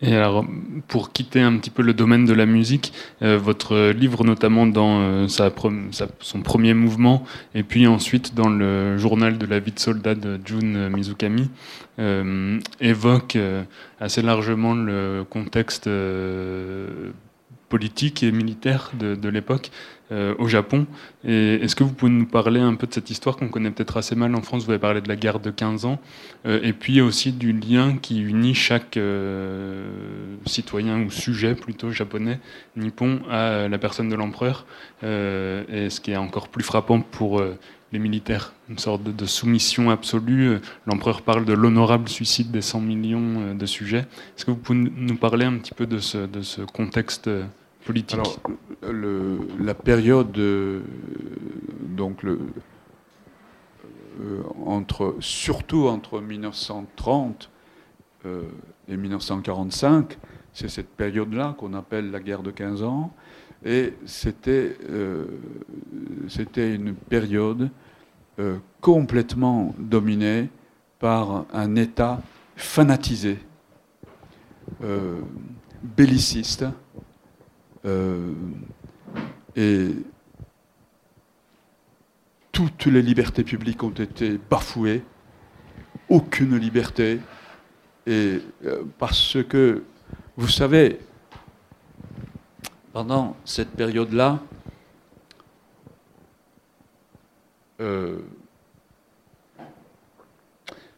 Et alors, pour quitter un petit peu le domaine de la musique, votre livre, notamment dans son premier mouvement, et puis ensuite dans le journal de la vie de soldat de Jun Mizukami, euh, évoque euh, assez largement le contexte euh, politique et militaire de, l'époque euh, au Japon. Est-ce que vous pouvez nous parler un peu de cette histoire qu'on connaît peut-être assez mal en France? Vous avez parlé de la guerre de 15 ans, euh, et puis aussi du lien qui unit chaque euh, citoyen ou sujet plutôt japonais nippon à la personne de l'empereur. et ce qui est encore plus frappant pour les militaires, une sorte de, soumission absolue. L'empereur parle de l'honorable suicide des 100 millions de sujets. Est-ce que vous pouvez nous parler un petit peu de ce, contexte politique? Le, La période, euh, donc euh, entre, surtout entre 1930 euh, et 1945, c'est cette période-là qu'on appelle la guerre de 15 ans. Et c'était c'était une période complètement dominée par un État fanatisé, belliciste, euh, et toutes les libertés publiques ont été bafouées, aucune liberté, et euh, parce que, vous savez, pendant cette période-là, euh,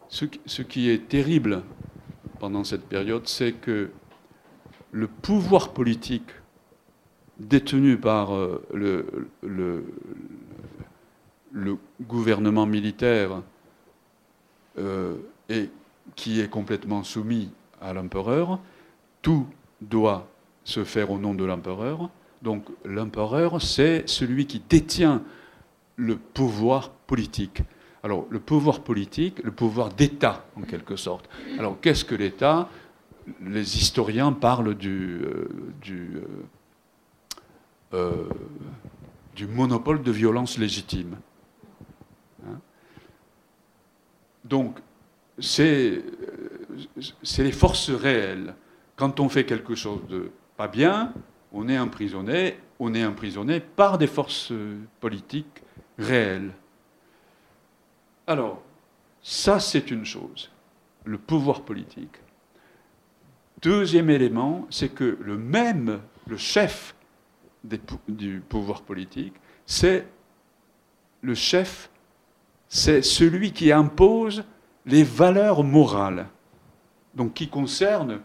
ce, qui est terrible pendant cette période, c'est que le pouvoir politique détenu par euh, le, gouvernement militaire euh, et qui est complètement soumis à l'empereur, tout doit se faire au nom de l'empereur. Donc l'empereur, c'est celui qui détient le pouvoir politique. Alors le pouvoir politique, le pouvoir d'État en quelque sorte. Alors qu'est-ce que l'État? Les historiens parlent du, euh, du euh, du monopole de violence légitime. Hein? Donc, c'est les forces réelles. Quand on fait quelque chose de bien, on est emprisonné, on est emprisonné par des forces politiques réelles. Alors, ça c'est une chose, le pouvoir politique. Deuxième élément, c'est que le même, le chef du pouvoir politique, c'est le chef, c'est celui qui impose les valeurs morales, donc qui concernent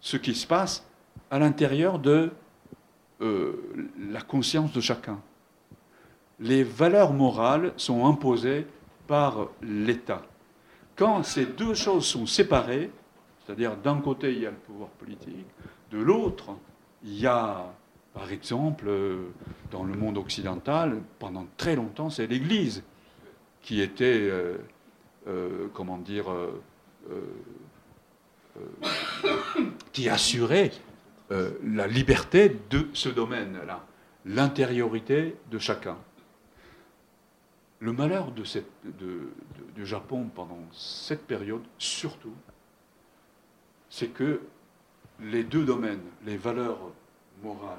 ce qui se passe à l'intérieur de euh, la conscience de chacun. Les valeurs morales sont imposées par l'État. Quand ces deux choses sont séparées, c'est-à-dire d'un côté il y a le pouvoir politique, de l'autre il y a par exemple, dans le monde occidental, pendant très longtemps, c'est l'Église qui était, euh, euh, comment dire, qui assurait la liberté de ce domaine-là, l'intériorité de chacun. Le malheur de cette, du Japon pendant cette période, surtout, c'est que les deux domaines, les valeurs morales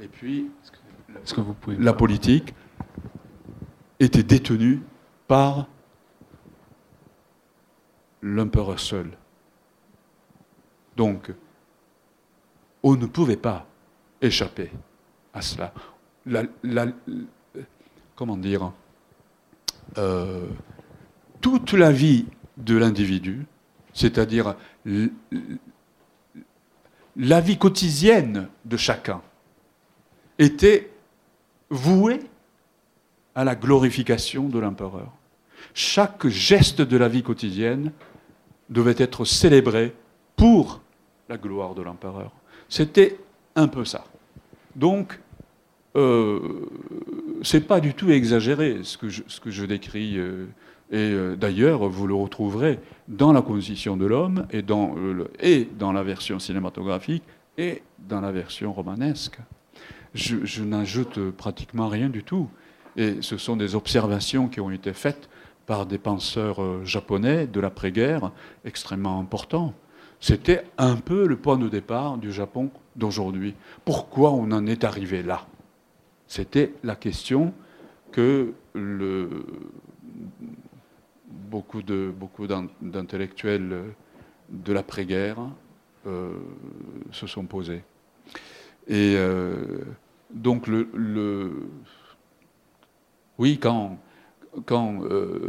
et puis, que vous pouvez la politique était détenue par l'empereur seul. Donc, on ne pouvait pas échapper à cela. comment dire euh, Toute la vie de l'individu, c'est-à-dire la vie quotidienne de chacun, était voué à la glorification de l'empereur. Chaque geste de la vie quotidienne devait être célébré pour la gloire de l'empereur. C'était un peu ça. Donc, euh, c'est pas du tout exagéré ce que je, décris. Euh, et euh, d'ailleurs, vous le retrouverez dans la constitution de l'homme et, dans, et dans la version cinématographique et dans la version romanesque je, n'ajoute pratiquement rien du tout. Et ce sont des observations qui ont été faites par des penseurs euh, japonais de l'après-guerre extrêmement importants. C'était un peu le point de départ du Japon d'aujourd'hui. Pourquoi on en est arrivé là? C'était la question que beaucoup, d'intellectuels de l'après-guerre euh, se sont posés. Et donc, le, oui, quand, quand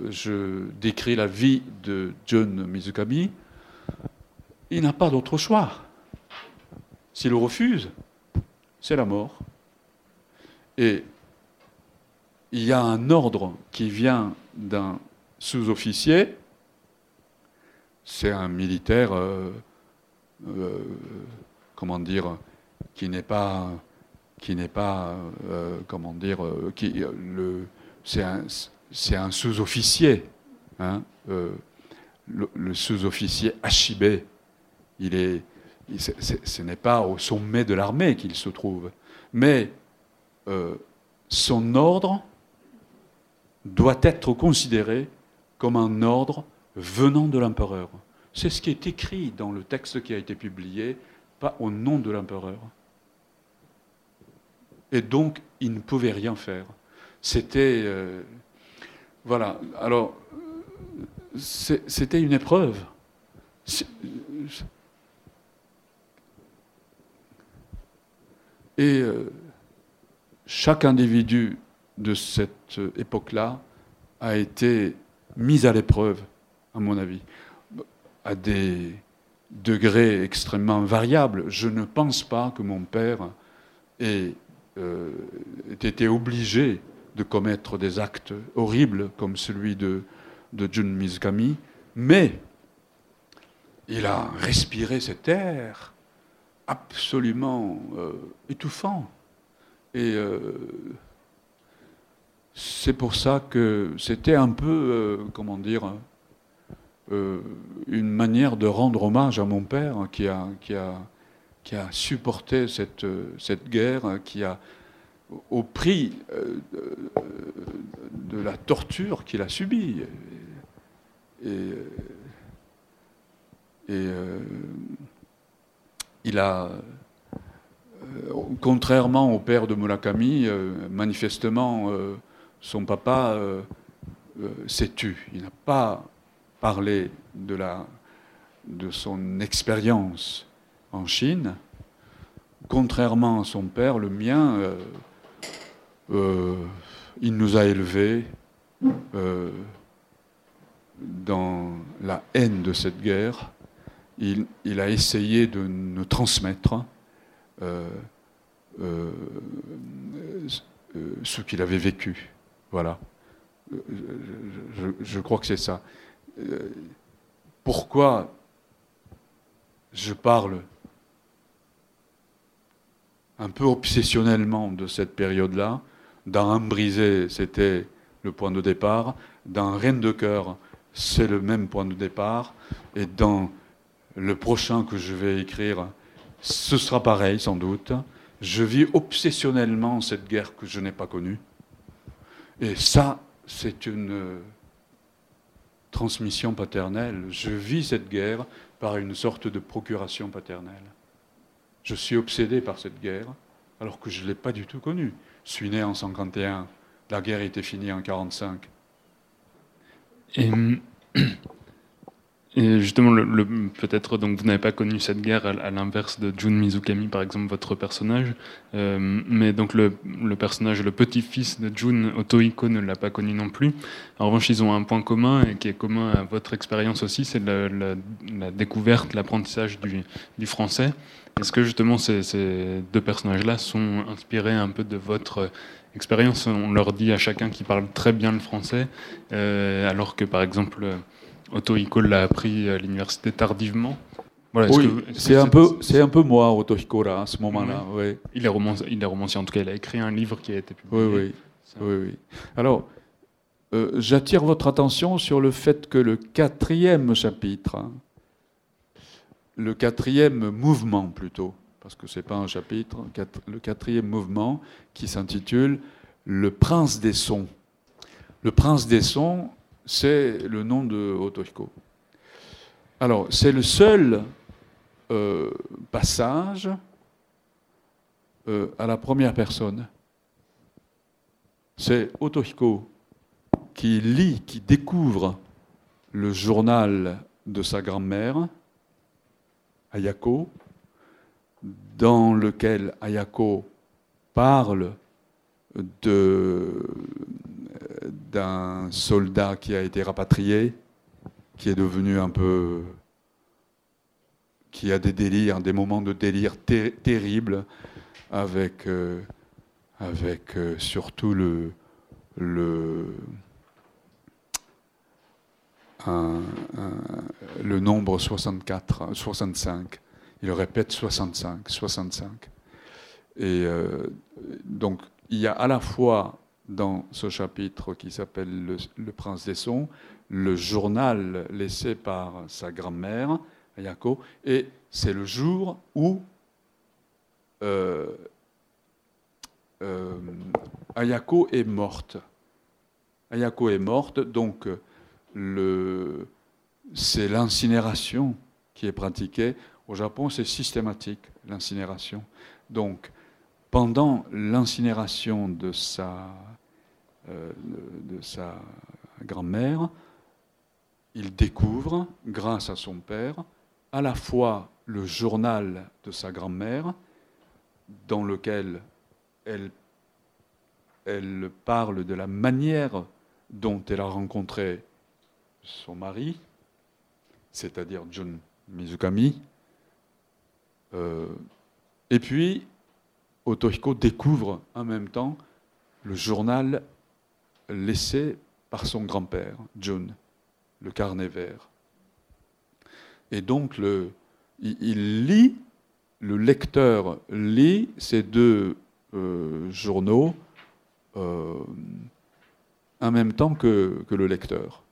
je décris la vie de John Mizukami, il n'a pas d'autre choix. S'il refuse, c'est la mort. Et il y a un ordre qui vient d'un sous-officier, c'est un militaire, euh, euh, comment dire, qui n'est pas, qui n'est pas, euh, comment dire, le, c'est un, sous-officier, hein, le, sous-officier Hachibé, il est, ce n'est pas au sommet de l'armée qu'il se trouve, mais son ordre doit être considéré comme un ordre venant de l'empereur. C'est ce qui est écrit dans le texte qui a été publié, pas au nom de l'empereur. Et donc, il ne pouvait rien faire. C'était. Euh, voilà. Alors, c'était une épreuve. Et euh, chaque individu de cette époque-là a été mis à l'épreuve, à mon avis, à des degrés extrêmement variables. Je ne pense pas que mon père ait, euh, été obligé de commettre des actes horribles comme celui de, de Jun Mizukami, mais il a respiré cet air absolument euh, étouffant. Et euh, c'est pour ça que c'était un peu, euh, comment dire, une manière de rendre hommage à mon père qui a, qui a, qui a supporté cette, cette guerre, qui a, au prix de la torture qu'il a subie. Et, et il a contrairement au père de Murakami, manifestement, son papa euh, euh, s'est tu. Il n'a pas parlé de, la, de son expérience en Chine. Contrairement à son père, le mien, euh, il nous a élevés dans la haine de cette guerre. Il, a essayé de nous transmettre ce qu'il avait vécu. Voilà. Je, crois que c'est ça. Euh, pourquoi je parle un peu obsessionnellement de cette période-là? Dans Un brisé, c'était le point de départ. Dans Reine de cœur, c'est le même point de départ. Et dans le prochain que je vais écrire, ce sera pareil sans doute. Je vis obsessionnellement cette guerre que je n'ai pas connue. Et ça, c'est une euh, transmission paternelle. Je vis cette guerre par une sorte de procuration paternelle. Je suis obsédé par cette guerre, alors que je ne l'ai pas du tout connue. Je suis né en 51, la guerre était finie en 45. Et et justement, le, peut-être donc vous n'avez pas connu cette guerre à, l'inverse de Jun Mizukami, par exemple, votre personnage. Euh, mais donc le, le personnage, le petit-fils de Jun, Otohiko, ne l'a pas connu non plus. En revanche, ils ont un point commun et qui est commun à votre expérience aussi, c'est la, la, découverte, l'apprentissage du, du, français. Est-ce que justement ces, ces deux personnages-là sont inspirés un peu de votre expérience? On leur dit à chacun qui parle très bien le français, euh, alors que par exemple Otohiko l'a appris à l'université tardivement. oui, c'est un, peu, c'est un peu moi, Otohiko, là, à ce moment-là. Oui. Il, est romancier, il est romancier, en tout cas, il a écrit un livre qui a été publié. Oui, oui. oui, Alors, euh, j'attire votre attention sur le fait que le quatrième chapitre, hein, le quatrième mouvement plutôt, parce que ce n'est pas un chapitre, le quatrième mouvement qui s'intitule Le prince des sons. Le prince des sons, c'est le nom de Otohiko. Alors, c'est le seul euh, passage euh, à la première personne. C'est Otohiko qui lit, qui découvre le journal de sa grand-mère, Ayako, dans lequel Ayako parle d'un soldat qui a été rapatrié, qui est devenu un peu. qui a des délires, des moments de délire terribles, avec, euh, avec euh, surtout le. le le nombre 64, 65. Il répète 65, 65. Et euh, donc, il y a à la fois dans ce chapitre qui s'appelle le, Prince des Sons, le journal laissé par sa grand-mère, Ayako, et c'est le jour où euh, euh, Ayako est morte. Ayako est morte, donc c'est l'incinération qui est pratiquée. Au Japon, c'est systématique, l'incinération. Donc, pendant l'incinération de sa, euh, de sa grand-mère, il découvre, grâce à son père, à la fois le journal de sa grand-mère, dans lequel elle, parle de la manière dont elle a rencontré son mari, c'est-à-dire John Mizukami, euh, et puis Otohiko découvre en même temps le journal laissé par son grand-père, Jun, le carnet vert. Et donc, il, lit, le lecteur lit ces deux euh, journaux euh, en même temps que, le lecteur.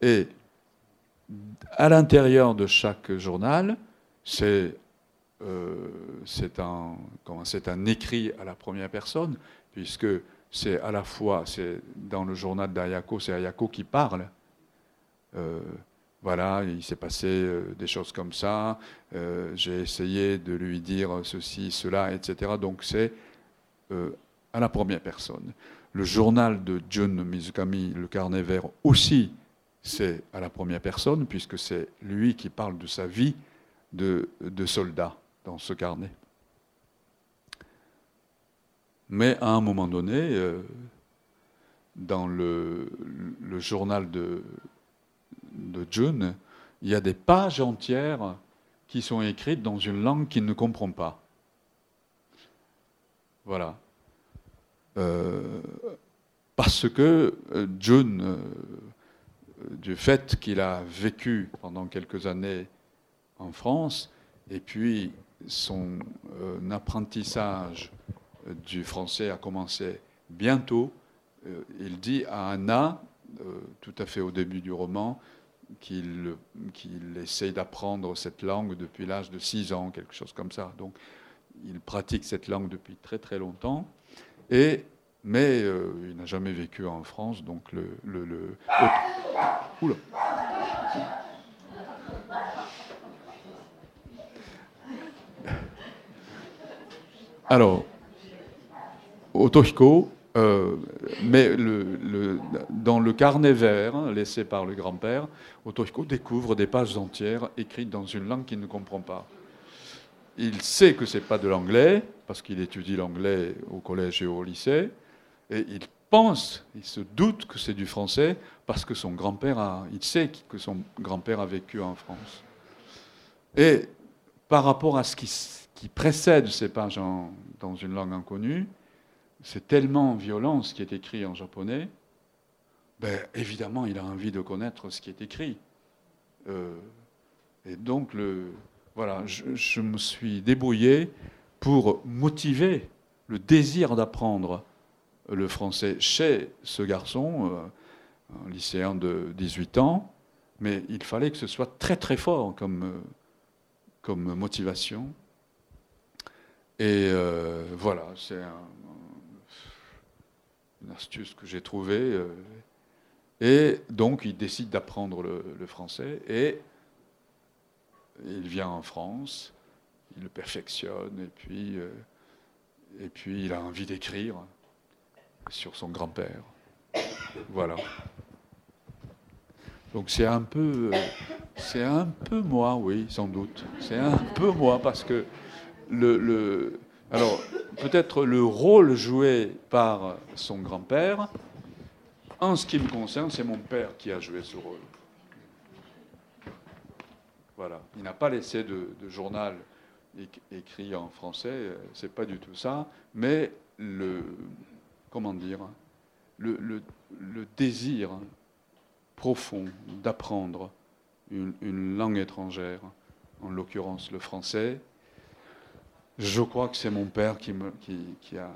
Et à l'intérieur de chaque journal, c'est euh, un écrit à la première personne, puisque c'est à la fois, c'est dans le journal d'Ayako, c'est Ayako qui parle. Euh, voilà, il s'est passé euh, des choses comme ça, j'ai essayé de lui dire ceci, cela, etc. Donc c'est à la première personne. Le journal de Jun Mizukami, le carnet vert, aussi, c'est à la première personne, puisque c'est lui qui parle de sa vie de soldat dans ce carnet. Mais à un moment donné, euh, dans le, journal de, June, il y a des pages entières qui sont écrites dans une langue qu'il ne comprend pas. Voilà. Euh, parce que euh, June, du fait qu'il a vécu pendant quelques années en France, et puis son apprentissage du français a commencé bientôt. Euh, il dit à Anna, tout à fait au début du roman, qu'il essaye d'apprendre cette langue depuis l'âge de 6 ans, quelque chose comme ça. Donc il pratique cette langue depuis très très longtemps. Et, mais il n'a jamais vécu en France, donc le... Oula. Alors, Otohiko, euh, mais dans le carnet vert laissé par le grand-père, Otohiko découvre des pages entières écrites dans une langue qu'il ne comprend pas. Il sait que ce n'est pas de l'anglais, parce qu'il étudie l'anglais au collège et au lycée, et il pense, il se doute que c'est du français, parce que son grand-père a, il sait que son grand-père a vécu en France. Et par rapport à ce qui précède ces pages dans une langue inconnue, c'est tellement violent ce qui est écrit en japonais, ben, évidemment, il a envie de connaître ce qui est écrit. Euh, et donc, le, voilà, je, me suis débrouillé pour motiver le désir d'apprendre le français chez ce garçon, euh, un lycéen de 18 ans, mais il fallait que ce soit très très fort comme, motivation. Et euh, voilà, c'est une astuce que j'ai trouvée. Euh, et donc, il décide d'apprendre le, français et il vient en France, il le perfectionne et puis, euh, et puis il a envie d'écrire sur son grand-père. Voilà. Donc c'est un peu, c'est un peu moi, oui, sans doute. C'est un peu moi parce que le, alors, peut-être le rôle joué par son grand-père, en ce qui me concerne, c'est mon père qui a joué ce rôle. Voilà. Il n'a pas laissé de, journal écrit en français, euh, c'est pas du tout ça, mais le, comment dire, le, le, désir profond d'apprendre une, langue étrangère, en l'occurrence le français, je crois que c'est mon père qui, a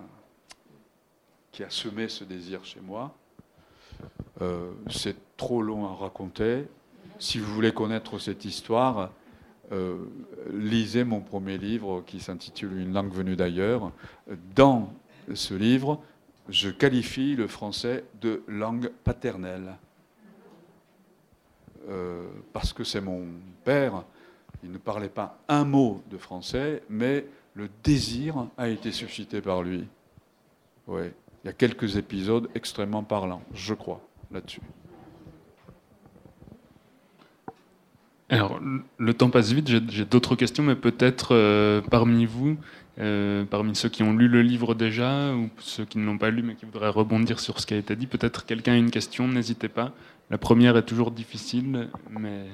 semé ce désir chez moi. Euh, c'est trop long à raconter. Si vous voulez connaître cette histoire, euh, lisez mon premier livre qui s'intitule Une langue venue d'ailleurs. Dans ce livre, je qualifie le français de langue paternelle. Euh, parce que c'est mon père, il ne parlait pas un mot de français, mais le désir a été suscité par lui. Ouais. Il y a quelques épisodes extrêmement parlants, je crois, là-dessus. Alors, le temps passe vite, j'ai d'autres questions, mais peut-être euh, parmi vous, euh, parmi ceux qui ont lu le livre déjà, ou ceux qui ne l'ont pas lu, mais qui voudraient rebondir sur ce qui a été dit, peut-être quelqu'un a une question, n'hésitez pas. La première est toujours difficile, mais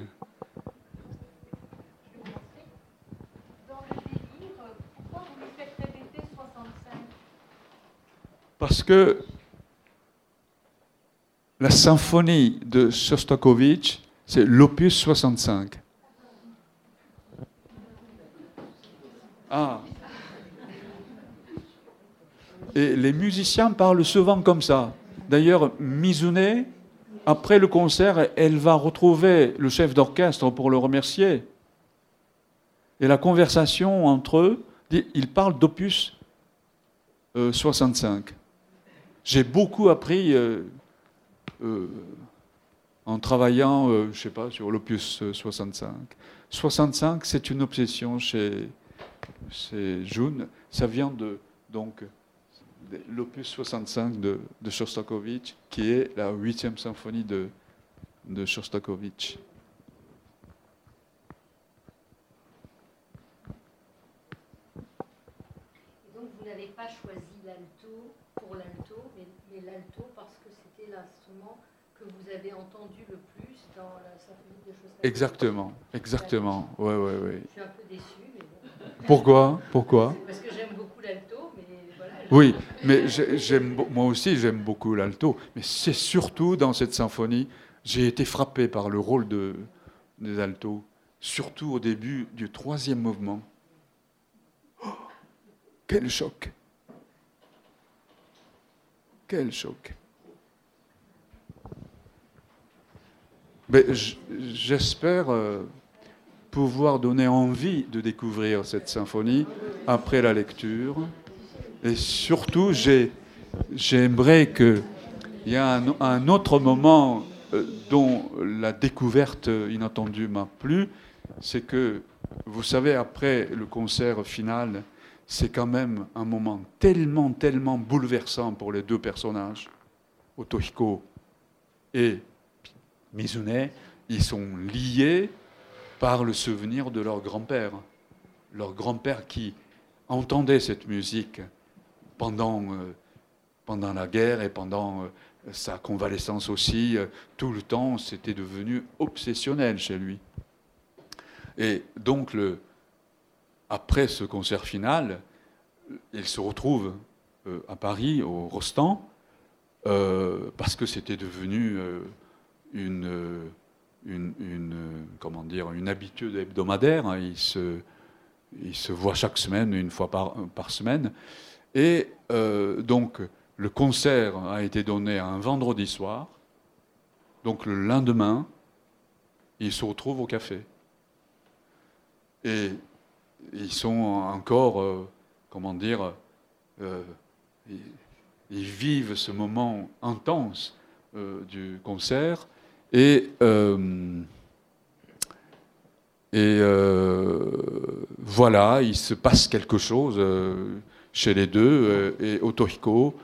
Parce que la symphonie de Shostakovich, c'est l'opus 65. Ah. Et les musiciens parlent souvent comme ça. D'ailleurs, Mizune, après le concert, elle va retrouver le chef d'orchestre pour le remercier. Et la conversation entre eux, ils parlent d'opus 65. J'ai beaucoup appris euh, euh, en travaillant, euh, je sais pas, sur l'opus 65. 65, c'est une obsession chez, chez June. Ça vient de donc l'opus 65 de, de, Shostakovich, qui est la huitième symphonie de, de Shostakovich. donc vous n'avez pas choisi l'alto pour l'alto, mais, l'alto parce que c'était l'instrument que vous avez entendu le plus dans la symphonie de Shostakovich. Exactement, exactement. Ouais, ouais, ouais. Je suis un peu déçu. Mais bon. Pourquoi? Pourquoi? Parce que j'aime beaucoup l'alto, mais voilà. Oui, mais j'aime, moi aussi j'aime beaucoup l'alto, mais c'est surtout dans cette symphonie, j'ai été frappé par le rôle de, des altos, surtout au début du troisième mouvement. Oh, quel choc quel choc. J'espère euh, pouvoir donner envie de découvrir cette symphonie après la lecture. Et surtout, j'aimerais qu'il y ait un, autre moment euh, dont la découverte inattendue m'a plu, c'est que, vous savez, après le concert final, c'est quand même un moment tellement, tellement bouleversant pour les deux personnages, Otohiko et Mizune. Ils sont liés par le souvenir de leur grand-père. Leur grand-père qui entendait cette musique pendant, euh, la guerre et pendant euh, sa convalescence aussi. Euh, tout le temps, c'était devenu obsessionnel chez lui. Et donc, après ce concert final, il se retrouve à Paris, au Rostand, parce que c'était devenu euh, une, une, comment dire, une habitude hebdomadaire. Hein. Il, se, il se voit chaque semaine, une fois par, par semaine. Et donc, le concert a été donné un vendredi soir. Donc, le lendemain, il se retrouve au café. Et ils sont encore, euh, comment dire, euh, ils, vivent ce moment intense euh, du concert et, et voilà, il se passe quelque chose chez les deux et Otohiko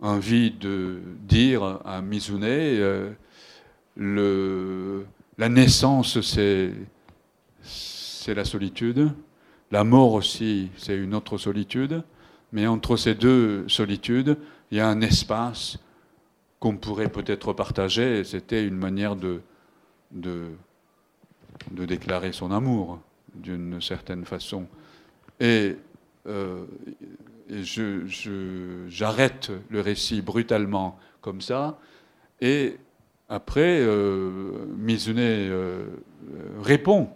envie de dire à Mizune le, la naissance, c'est c'est la solitude. La mort aussi, c'est une autre solitude. Mais entre ces deux solitudes, il y a un espace qu'on pourrait peut-être partager. C'était une manière de, déclarer son amour, d'une certaine façon. Et, euh, j'arrête le récit brutalement comme ça. Et après, euh, euh, répond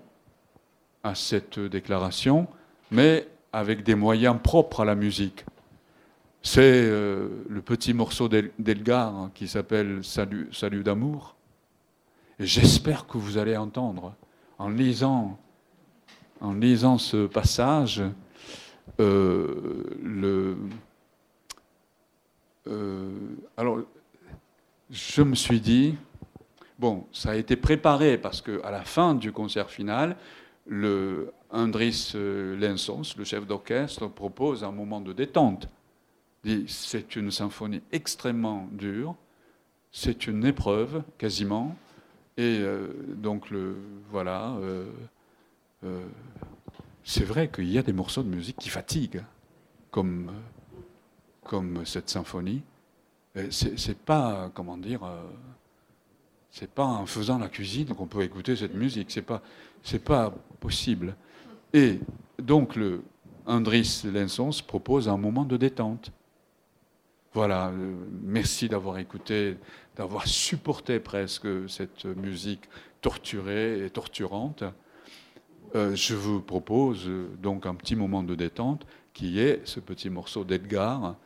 à cette déclaration, mais avec des moyens propres à la musique. C'est euh, le petit morceau d'Elgar hein, qui s'appelle Salut, d'amour. Et j'espère que vous allez entendre, en lisant, en lisant ce passage, euh, le, euh, alors, je me suis dit, bon, ça a été préparé parce qu'à la fin du concert final, le Andris Lensons, le chef d'orchestre, propose un moment de détente c'est une symphonie extrêmement dure, c'est une épreuve quasiment, et euh, donc le, voilà, euh, euh, c'est vrai qu'il y a des morceaux de musique qui fatiguent, comme, comme cette symphonie. C'est pas, comment dire, c'est pas en faisant la cuisine qu'on peut écouter cette musique, c'est pas, pas possible. Et donc le Andris Lensons propose un moment de détente. Voilà, euh, merci d'avoir écouté, d'avoir supporté presque cette musique torturée et torturante. Euh, je vous propose euh, donc un petit moment de détente qui est ce petit morceau d'Edgar.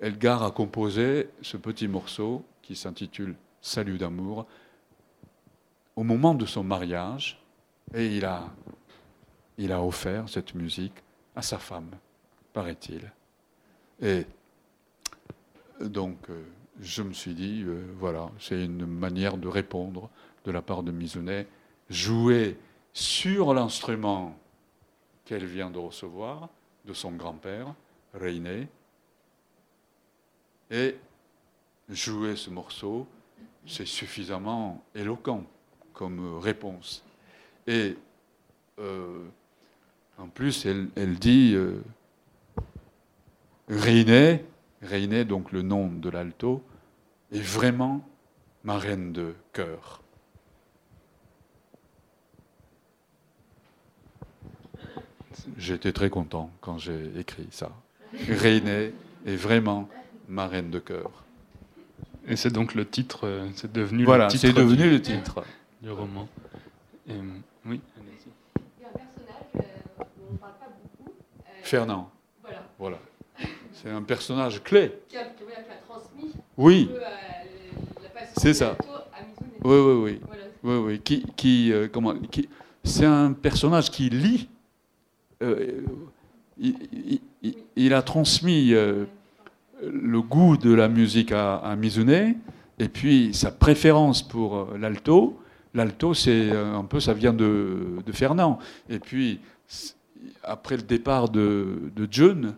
Edgar a composé ce petit morceau qui s'intitule Salut d'amour au moment de son mariage et il a, il a offert cette musique à sa femme, paraît-il. Et donc, euh, je me suis dit, euh, voilà, c'est une manière de répondre de la part de Mizounet, jouer sur l'instrument qu'elle vient de recevoir de son grand-père, Reiné, et jouer ce morceau, c'est suffisamment éloquent comme réponse. Et euh, en plus, elle, dit euh, Reiné, donc le nom de l'alto, est vraiment ma reine de cœur. J'étais très content quand j'ai écrit ça. Reiné est vraiment ma reine de cœur. Et c'est donc le titre, euh, c'est devenu voilà, le titre. c'est devenu du, le titre du roman. Et, oui, allez-y. Il y a un personnage euh, dont on ne parle pas beaucoup. Euh, Fernand. Voilà. Voilà. C'est un personnage clé. Qui a, qui a transmis oui. Euh, c'est ça. Oui, oui, oui. Voilà. oui, oui. Qui, qui, euh, comment, qui, c'est un personnage qui lit. Euh, il, il, il, a transmis euh, le goût de la musique à, à Mizune et puis sa préférence pour l'alto. L'alto, c'est un peu, ça vient de, de Fernand. Et puis, après le départ de, de June,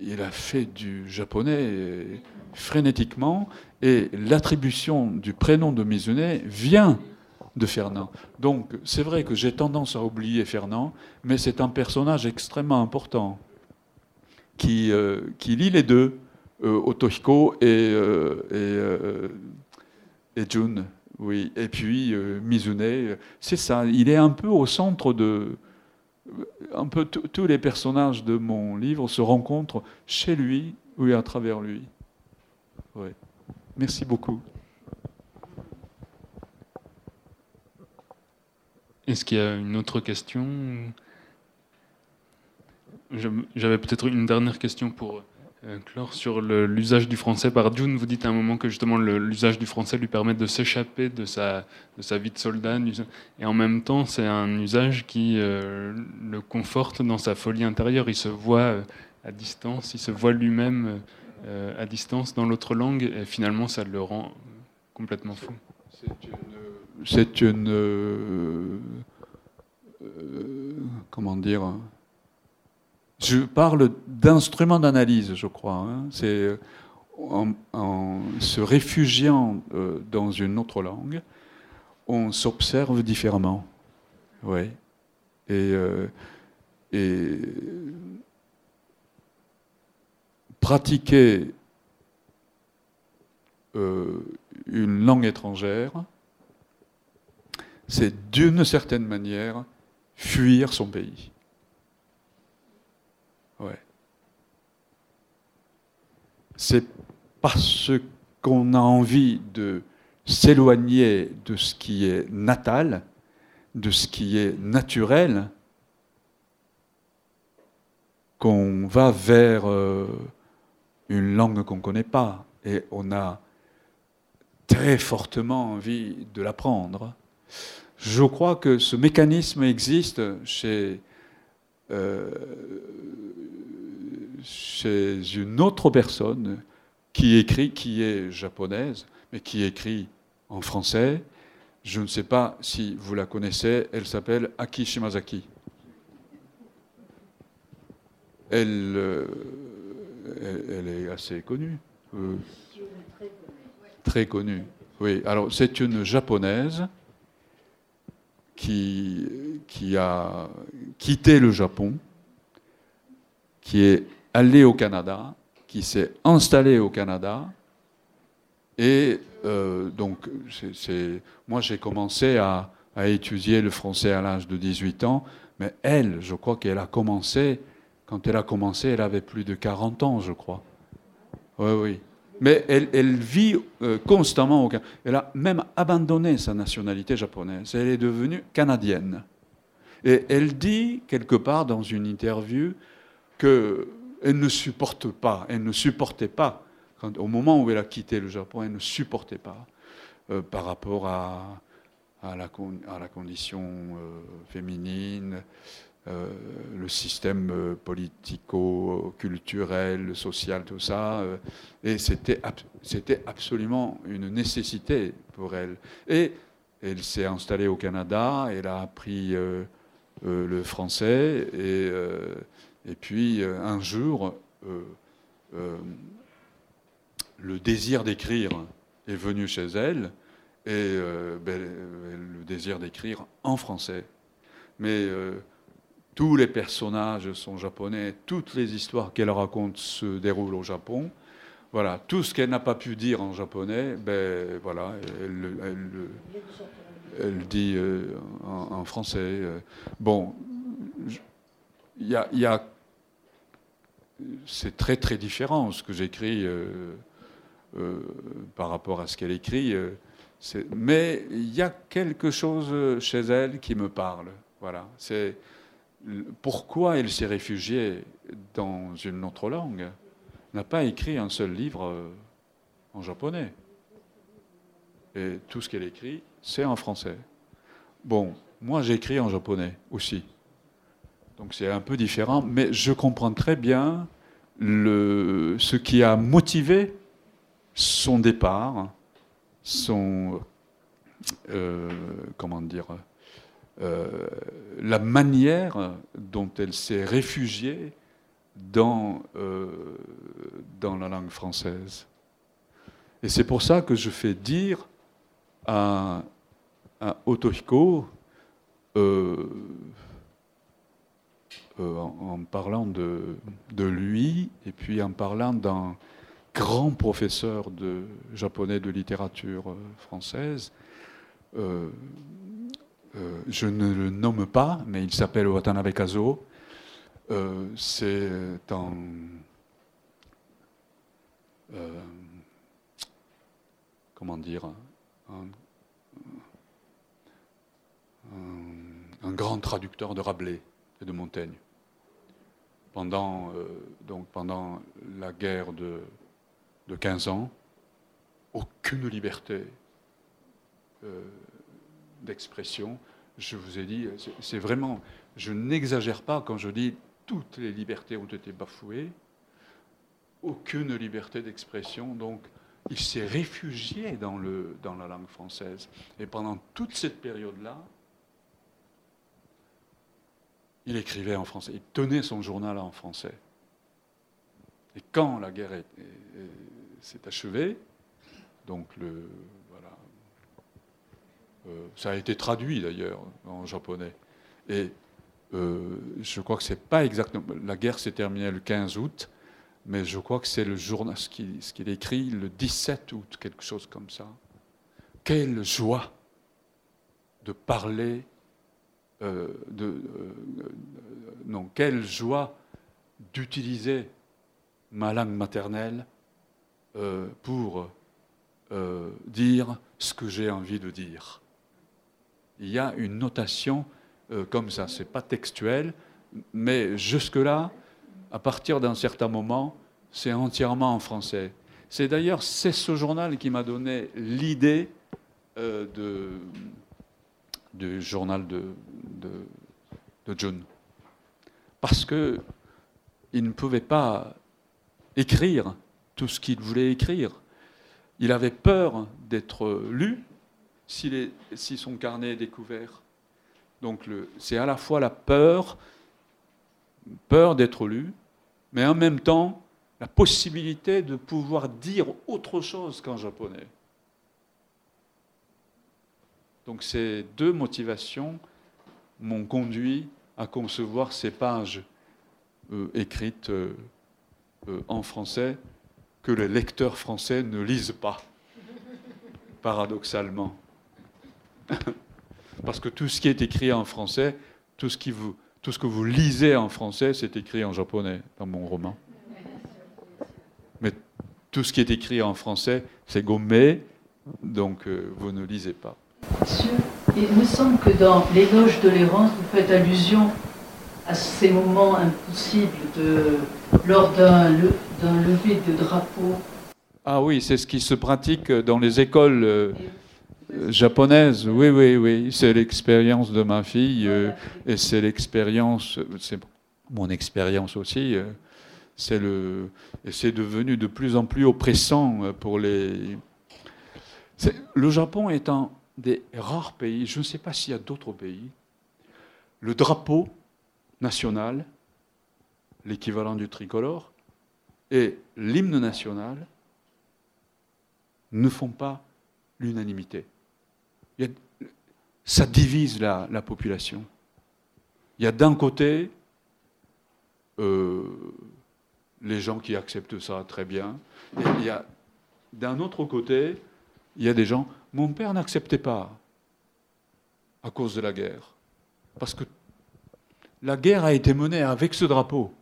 il a fait du japonais frénétiquement, et l'attribution du prénom de Mizune vient de Fernand. Donc c'est vrai que j'ai tendance à oublier Fernand, mais c'est un personnage extrêmement important qui, euh, qui lit les deux, euh, Otohiko et, euh, et, et, Jun. Oui. Et puis Mizune, c'est ça, il est un peu au centre de, un peu tous les personnages de mon livre se rencontrent chez lui ou à travers lui. Merci beaucoup. Est-ce qu'il y a une autre question? J'avais peut-être une dernière question pour euh, Clore, sur l'usage du français par June, vous dites à un moment que justement l'usage du français lui permet de s'échapper de sa, de sa vie de soldat, et en même temps c'est un usage qui euh, le conforte dans sa folie intérieure. Il se voit euh, à distance, il se voit lui-même à distance dans l'autre langue, et finalement ça le rend complètement fou. C'est une comment dire je parle d'instruments d'analyse, je crois. Hein. C'est en, se réfugiant euh, dans une autre langue, on s'observe différemment. Oui. Et, euh, et pratiquer euh, une langue étrangère, c'est d'une certaine manière fuir son pays. Ouais. C'est parce qu'on a envie de s'éloigner de ce qui est natal, de ce qui est naturel, qu'on va vers euh, une langue qu'on ne connaît pas. Et on a très fortement envie de l'apprendre. Je crois que ce mécanisme existe chez, euh, chez une autre personne qui écrit, qui est japonaise, mais qui écrit en français. Je ne sais pas si vous la connaissez, elle s'appelle Aki Shimazaki. Elle, euh, est assez connue. Très connue. Oui, alors c'est une japonaise qui, qui a quitté le Japon, qui est allée au Canada, qui s'est installée au Canada. Et euh, donc, moi j'ai commencé à, étudier le français à l'âge de 18 ans, mais elle, je crois qu'elle a commencé quand elle a commencé, elle avait plus de 40 ans, je crois. Oui, oui. Mais elle, vit euh, constamment au Elle a même abandonné sa nationalité japonaise. Elle est devenue canadienne. Et elle dit quelque part dans une interview qu'elle ne supporte pas, elle ne supportait pas, au moment où elle a quitté le Japon, elle ne supportait pas euh, par rapport à, la, condition euh, féminine, euh, le système politico-culturel, social, tout ça. Et c'était, c'était absolument une nécessité pour elle. Et elle s'est installée au Canada, elle a appris le français, et, et puis un jour, le désir d'écrire est venu chez elle, et ben, le désir d'écrire en français. Mais tous les personnages sont japonais, toutes les histoires qu'elle raconte se déroulent au Japon. Voilà, tout ce qu'elle n'a pas pu dire en japonais, ben voilà, elle, elle, dit euh, en, français. Euh. Bon, c'est très très différent ce que j'écris euh, par rapport à ce qu'elle écrit. mais il y a quelque chose chez elle qui me parle. Voilà, pourquoi elle s'est réfugiée dans une autre langue n'a pas écrit un seul livre euh, en japonais. Et tout ce qu'elle écrit, c'est en français. Bon, moi j'écris en japonais aussi. Donc c'est un peu différent, mais je comprends très bien ce qui a motivé son départ, son. Euh, comment dire euh, la manière dont elle s'est réfugiée dans, euh, dans la langue française. Et c'est pour ça que je fais dire à, à Otohiko, euh, en, parlant de, lui, et puis en parlant d'un grand professeur de japonais de littérature française, euh, je ne le nomme pas, mais il s'appelle Watanabe Kazo. Euh, c'est un, euh, comment dire, un, grand traducteur de Rabelais et de Montaigne. Pendant, donc pendant la guerre de, de 15 ans, aucune liberté d'expression. Je vous ai dit, c'est vraiment, je n'exagère pas quand je dis toutes les libertés ont été bafouées, aucune liberté d'expression. Donc, il s'est réfugié dans, le, dans la langue française. Et pendant toute cette période-là, il écrivait en français, il tenait son journal en français. Et quand la guerre s'est achevée, donc le, euh, ça a été traduit d'ailleurs en japonais. Et euh, je crois que c'est pas exactement. La guerre s'est terminée le 15 août, mais je crois que c'est le journal, ce qu'il écrit le 17 août, quelque chose comme ça. Quelle joie de parler, euh, euh, non, quelle joie d'utiliser ma langue maternelle euh, pour euh, dire ce que j'ai envie de dire. Il y a une notation comme ça, c'est pas textuel, mais jusque-là, à partir d'un certain moment, c'est entièrement en français. C'est d'ailleurs c'est ce journal qui m'a donné l'idée de, du journal de, de, June. Parce que il ne pouvait pas écrire tout ce qu'il voulait écrire. Il avait peur d'être lu si son carnet est découvert. Donc c'est à la fois la peur, peur d'être lu, mais en même temps la possibilité de pouvoir dire autre chose qu'en japonais. Donc ces deux motivations m'ont conduit à concevoir ces pages euh, écrites euh, euh, en français que les lecteurs français ne lisent pas, paradoxalement. Parce que tout ce qui est écrit en français, tout ce, tout ce que vous lisez en français, c'est écrit en japonais dans mon roman. Mais tout ce qui est écrit en français, c'est gommé, donc vous ne lisez pas. Monsieur, il me semble que dans l'éloge de l'errance, vous faites allusion à ces moments impossibles de, lors d'un le- d'un lever de drapeau. Ah oui, c'est ce qui se pratique dans les écoles euh, japonaises. Oui, oui, oui. C'est l'expérience de ma fille euh, et c'est l'expérience, c'est mon expérience aussi. euh, C'est le, et c'est devenu de plus en plus oppressant pour les. Le Japon est un des rares pays. Je ne sais pas s'il y a d'autres pays. Le drapeau national, l'équivalent du tricolore, et l'hymne national ne font pas l'unanimité. Ça divise la, la population. Il y a d'un côté euh, les gens qui acceptent ça très bien, et il y a d'un autre côté, il y a des gens. Mon père n'acceptait pas à cause de la guerre, parce que la guerre a été menée avec ce drapeau.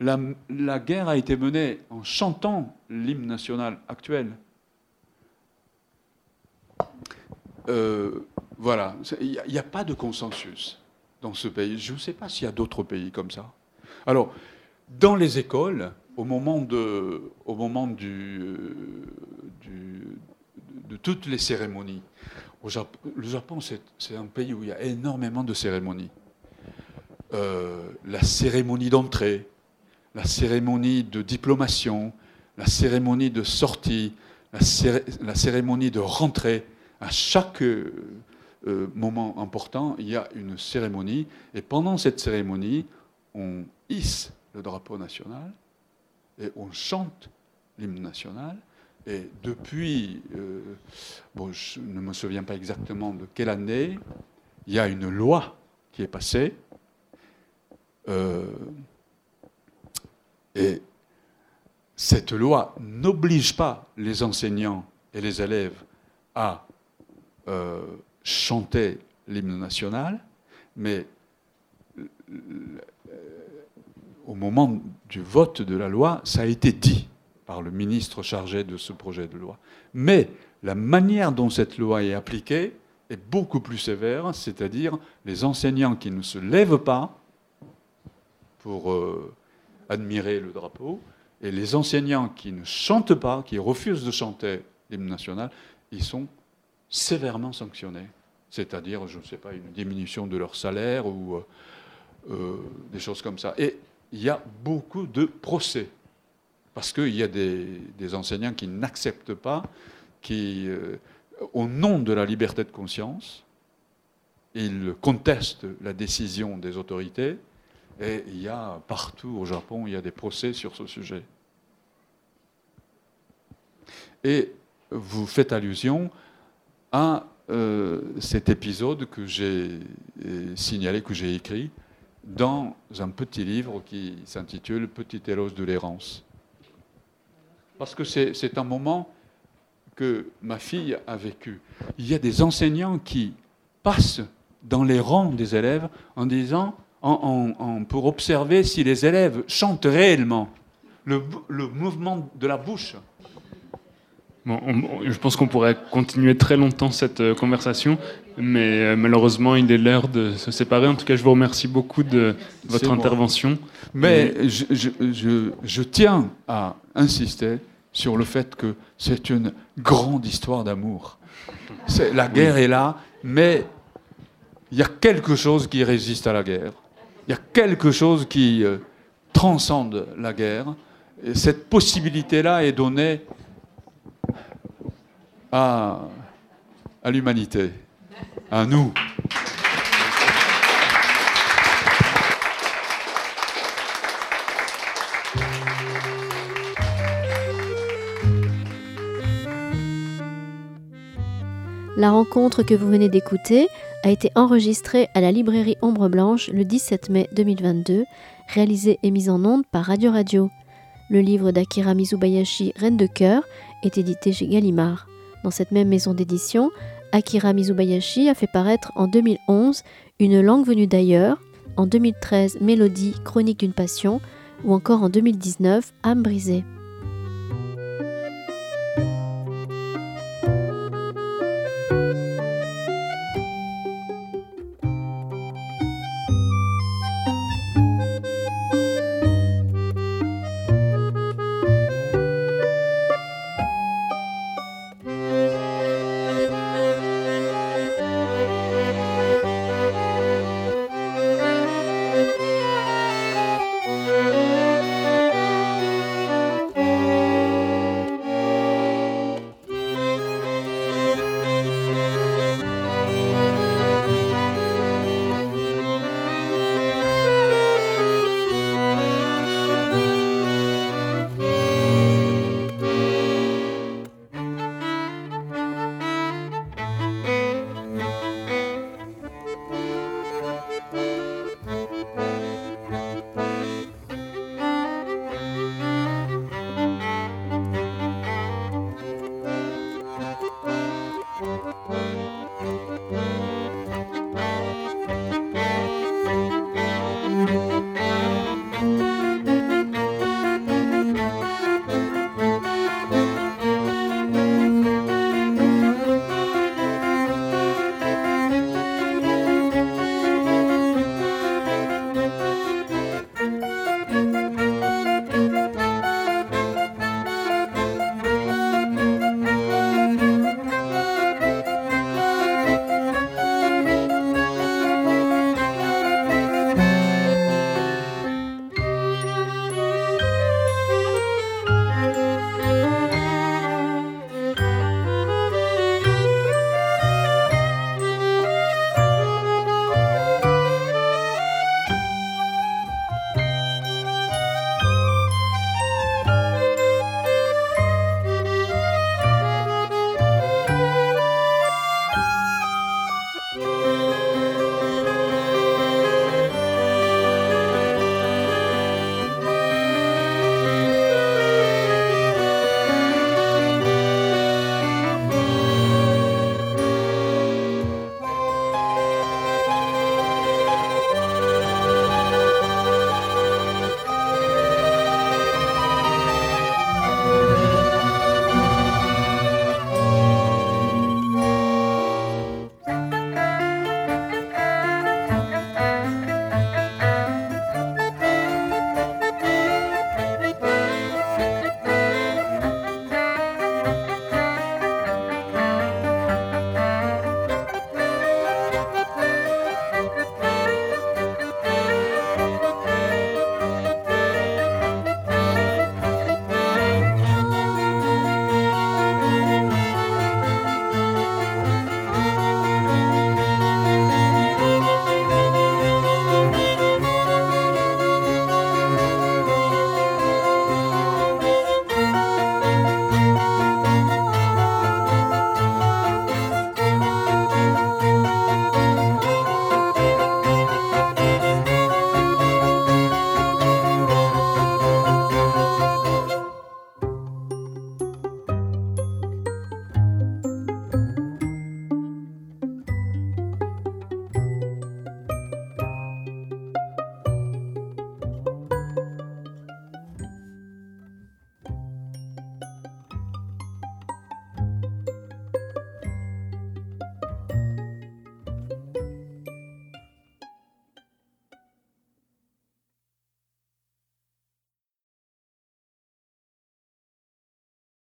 La, guerre a été menée en chantant l'hymne national actuel. Euh, voilà, il n'y a, pas de consensus dans ce pays. Je ne sais pas s'il y a d'autres pays comme ça. Alors, dans les écoles, au moment de, au moment du, euh, de toutes les cérémonies, le Japon, c'est un pays où il y a énormément de cérémonies. Euh, la cérémonie d'entrée, la cérémonie de diplomation, la cérémonie de sortie, la, la cérémonie de rentrée. À chaque euh, moment important, il y a une cérémonie. Et pendant cette cérémonie, on hisse le drapeau national et on chante l'hymne national. Et depuis, euh, bon, je ne me souviens pas exactement de quelle année, il y a une loi qui est passée. euh, et cette loi n'oblige pas les enseignants et les élèves à euh, chanter l'hymne national, mais au moment du vote de la loi, ça a été dit par le ministre chargé de ce projet de loi. Mais la manière dont cette loi est appliquée est beaucoup plus sévère, c'est-à-dire les enseignants qui ne se lèvent pas pour euh, admirer le drapeau, et les enseignants qui ne chantent pas, qui refusent de chanter l'hymne national, ils sont sévèrement sanctionnés. C'est-à-dire, je ne sais pas, une diminution de leur salaire ou euh, euh, des choses comme ça. Et il y a beaucoup de procès. Parce qu'il y a des, enseignants qui n'acceptent pas, qui, euh, au nom de la liberté de conscience, ils contestent la décision des autorités. Et il y a partout au Japon, il y a des procès sur ce sujet. Et vous faites allusion à euh, cet épisode que j'ai euh, signalé, que j'ai écrit dans un petit livre qui s'intitule Petit éloge de l'errance. Parce que c'est un moment que ma fille a vécu. Il y a des enseignants qui passent dans les rangs des élèves en disant, pour observer si les élèves chantent réellement le, mouvement de la bouche. Bon, je pense qu'on pourrait continuer très longtemps cette euh, conversation, mais euh, malheureusement, il est l'heure de se séparer. En tout cas, je vous remercie beaucoup de votre intervention. Mais je, je, tiens à insister sur le fait que c'est une grande histoire d'amour. La guerre est là, mais il y a quelque chose qui résiste à la guerre. Il y a quelque chose qui euh, transcende la guerre. Et cette possibilité-là est donnée à, à l'humanité, à nous. La rencontre que vous venez d'écouter a été enregistrée à la librairie Ombre Blanche le 17 mai 2022, réalisée et mise en onde par Radio Radio. Le livre d'Akira Mizubayashi, Reine de cœur, est édité chez Gallimard. Dans cette même maison d'édition, Akira Mizubayashi a fait paraître en 2011 Une langue venue d'ailleurs, en 2013 Mélodie, Chronique d'une passion, ou encore en 2019 Âme brisée.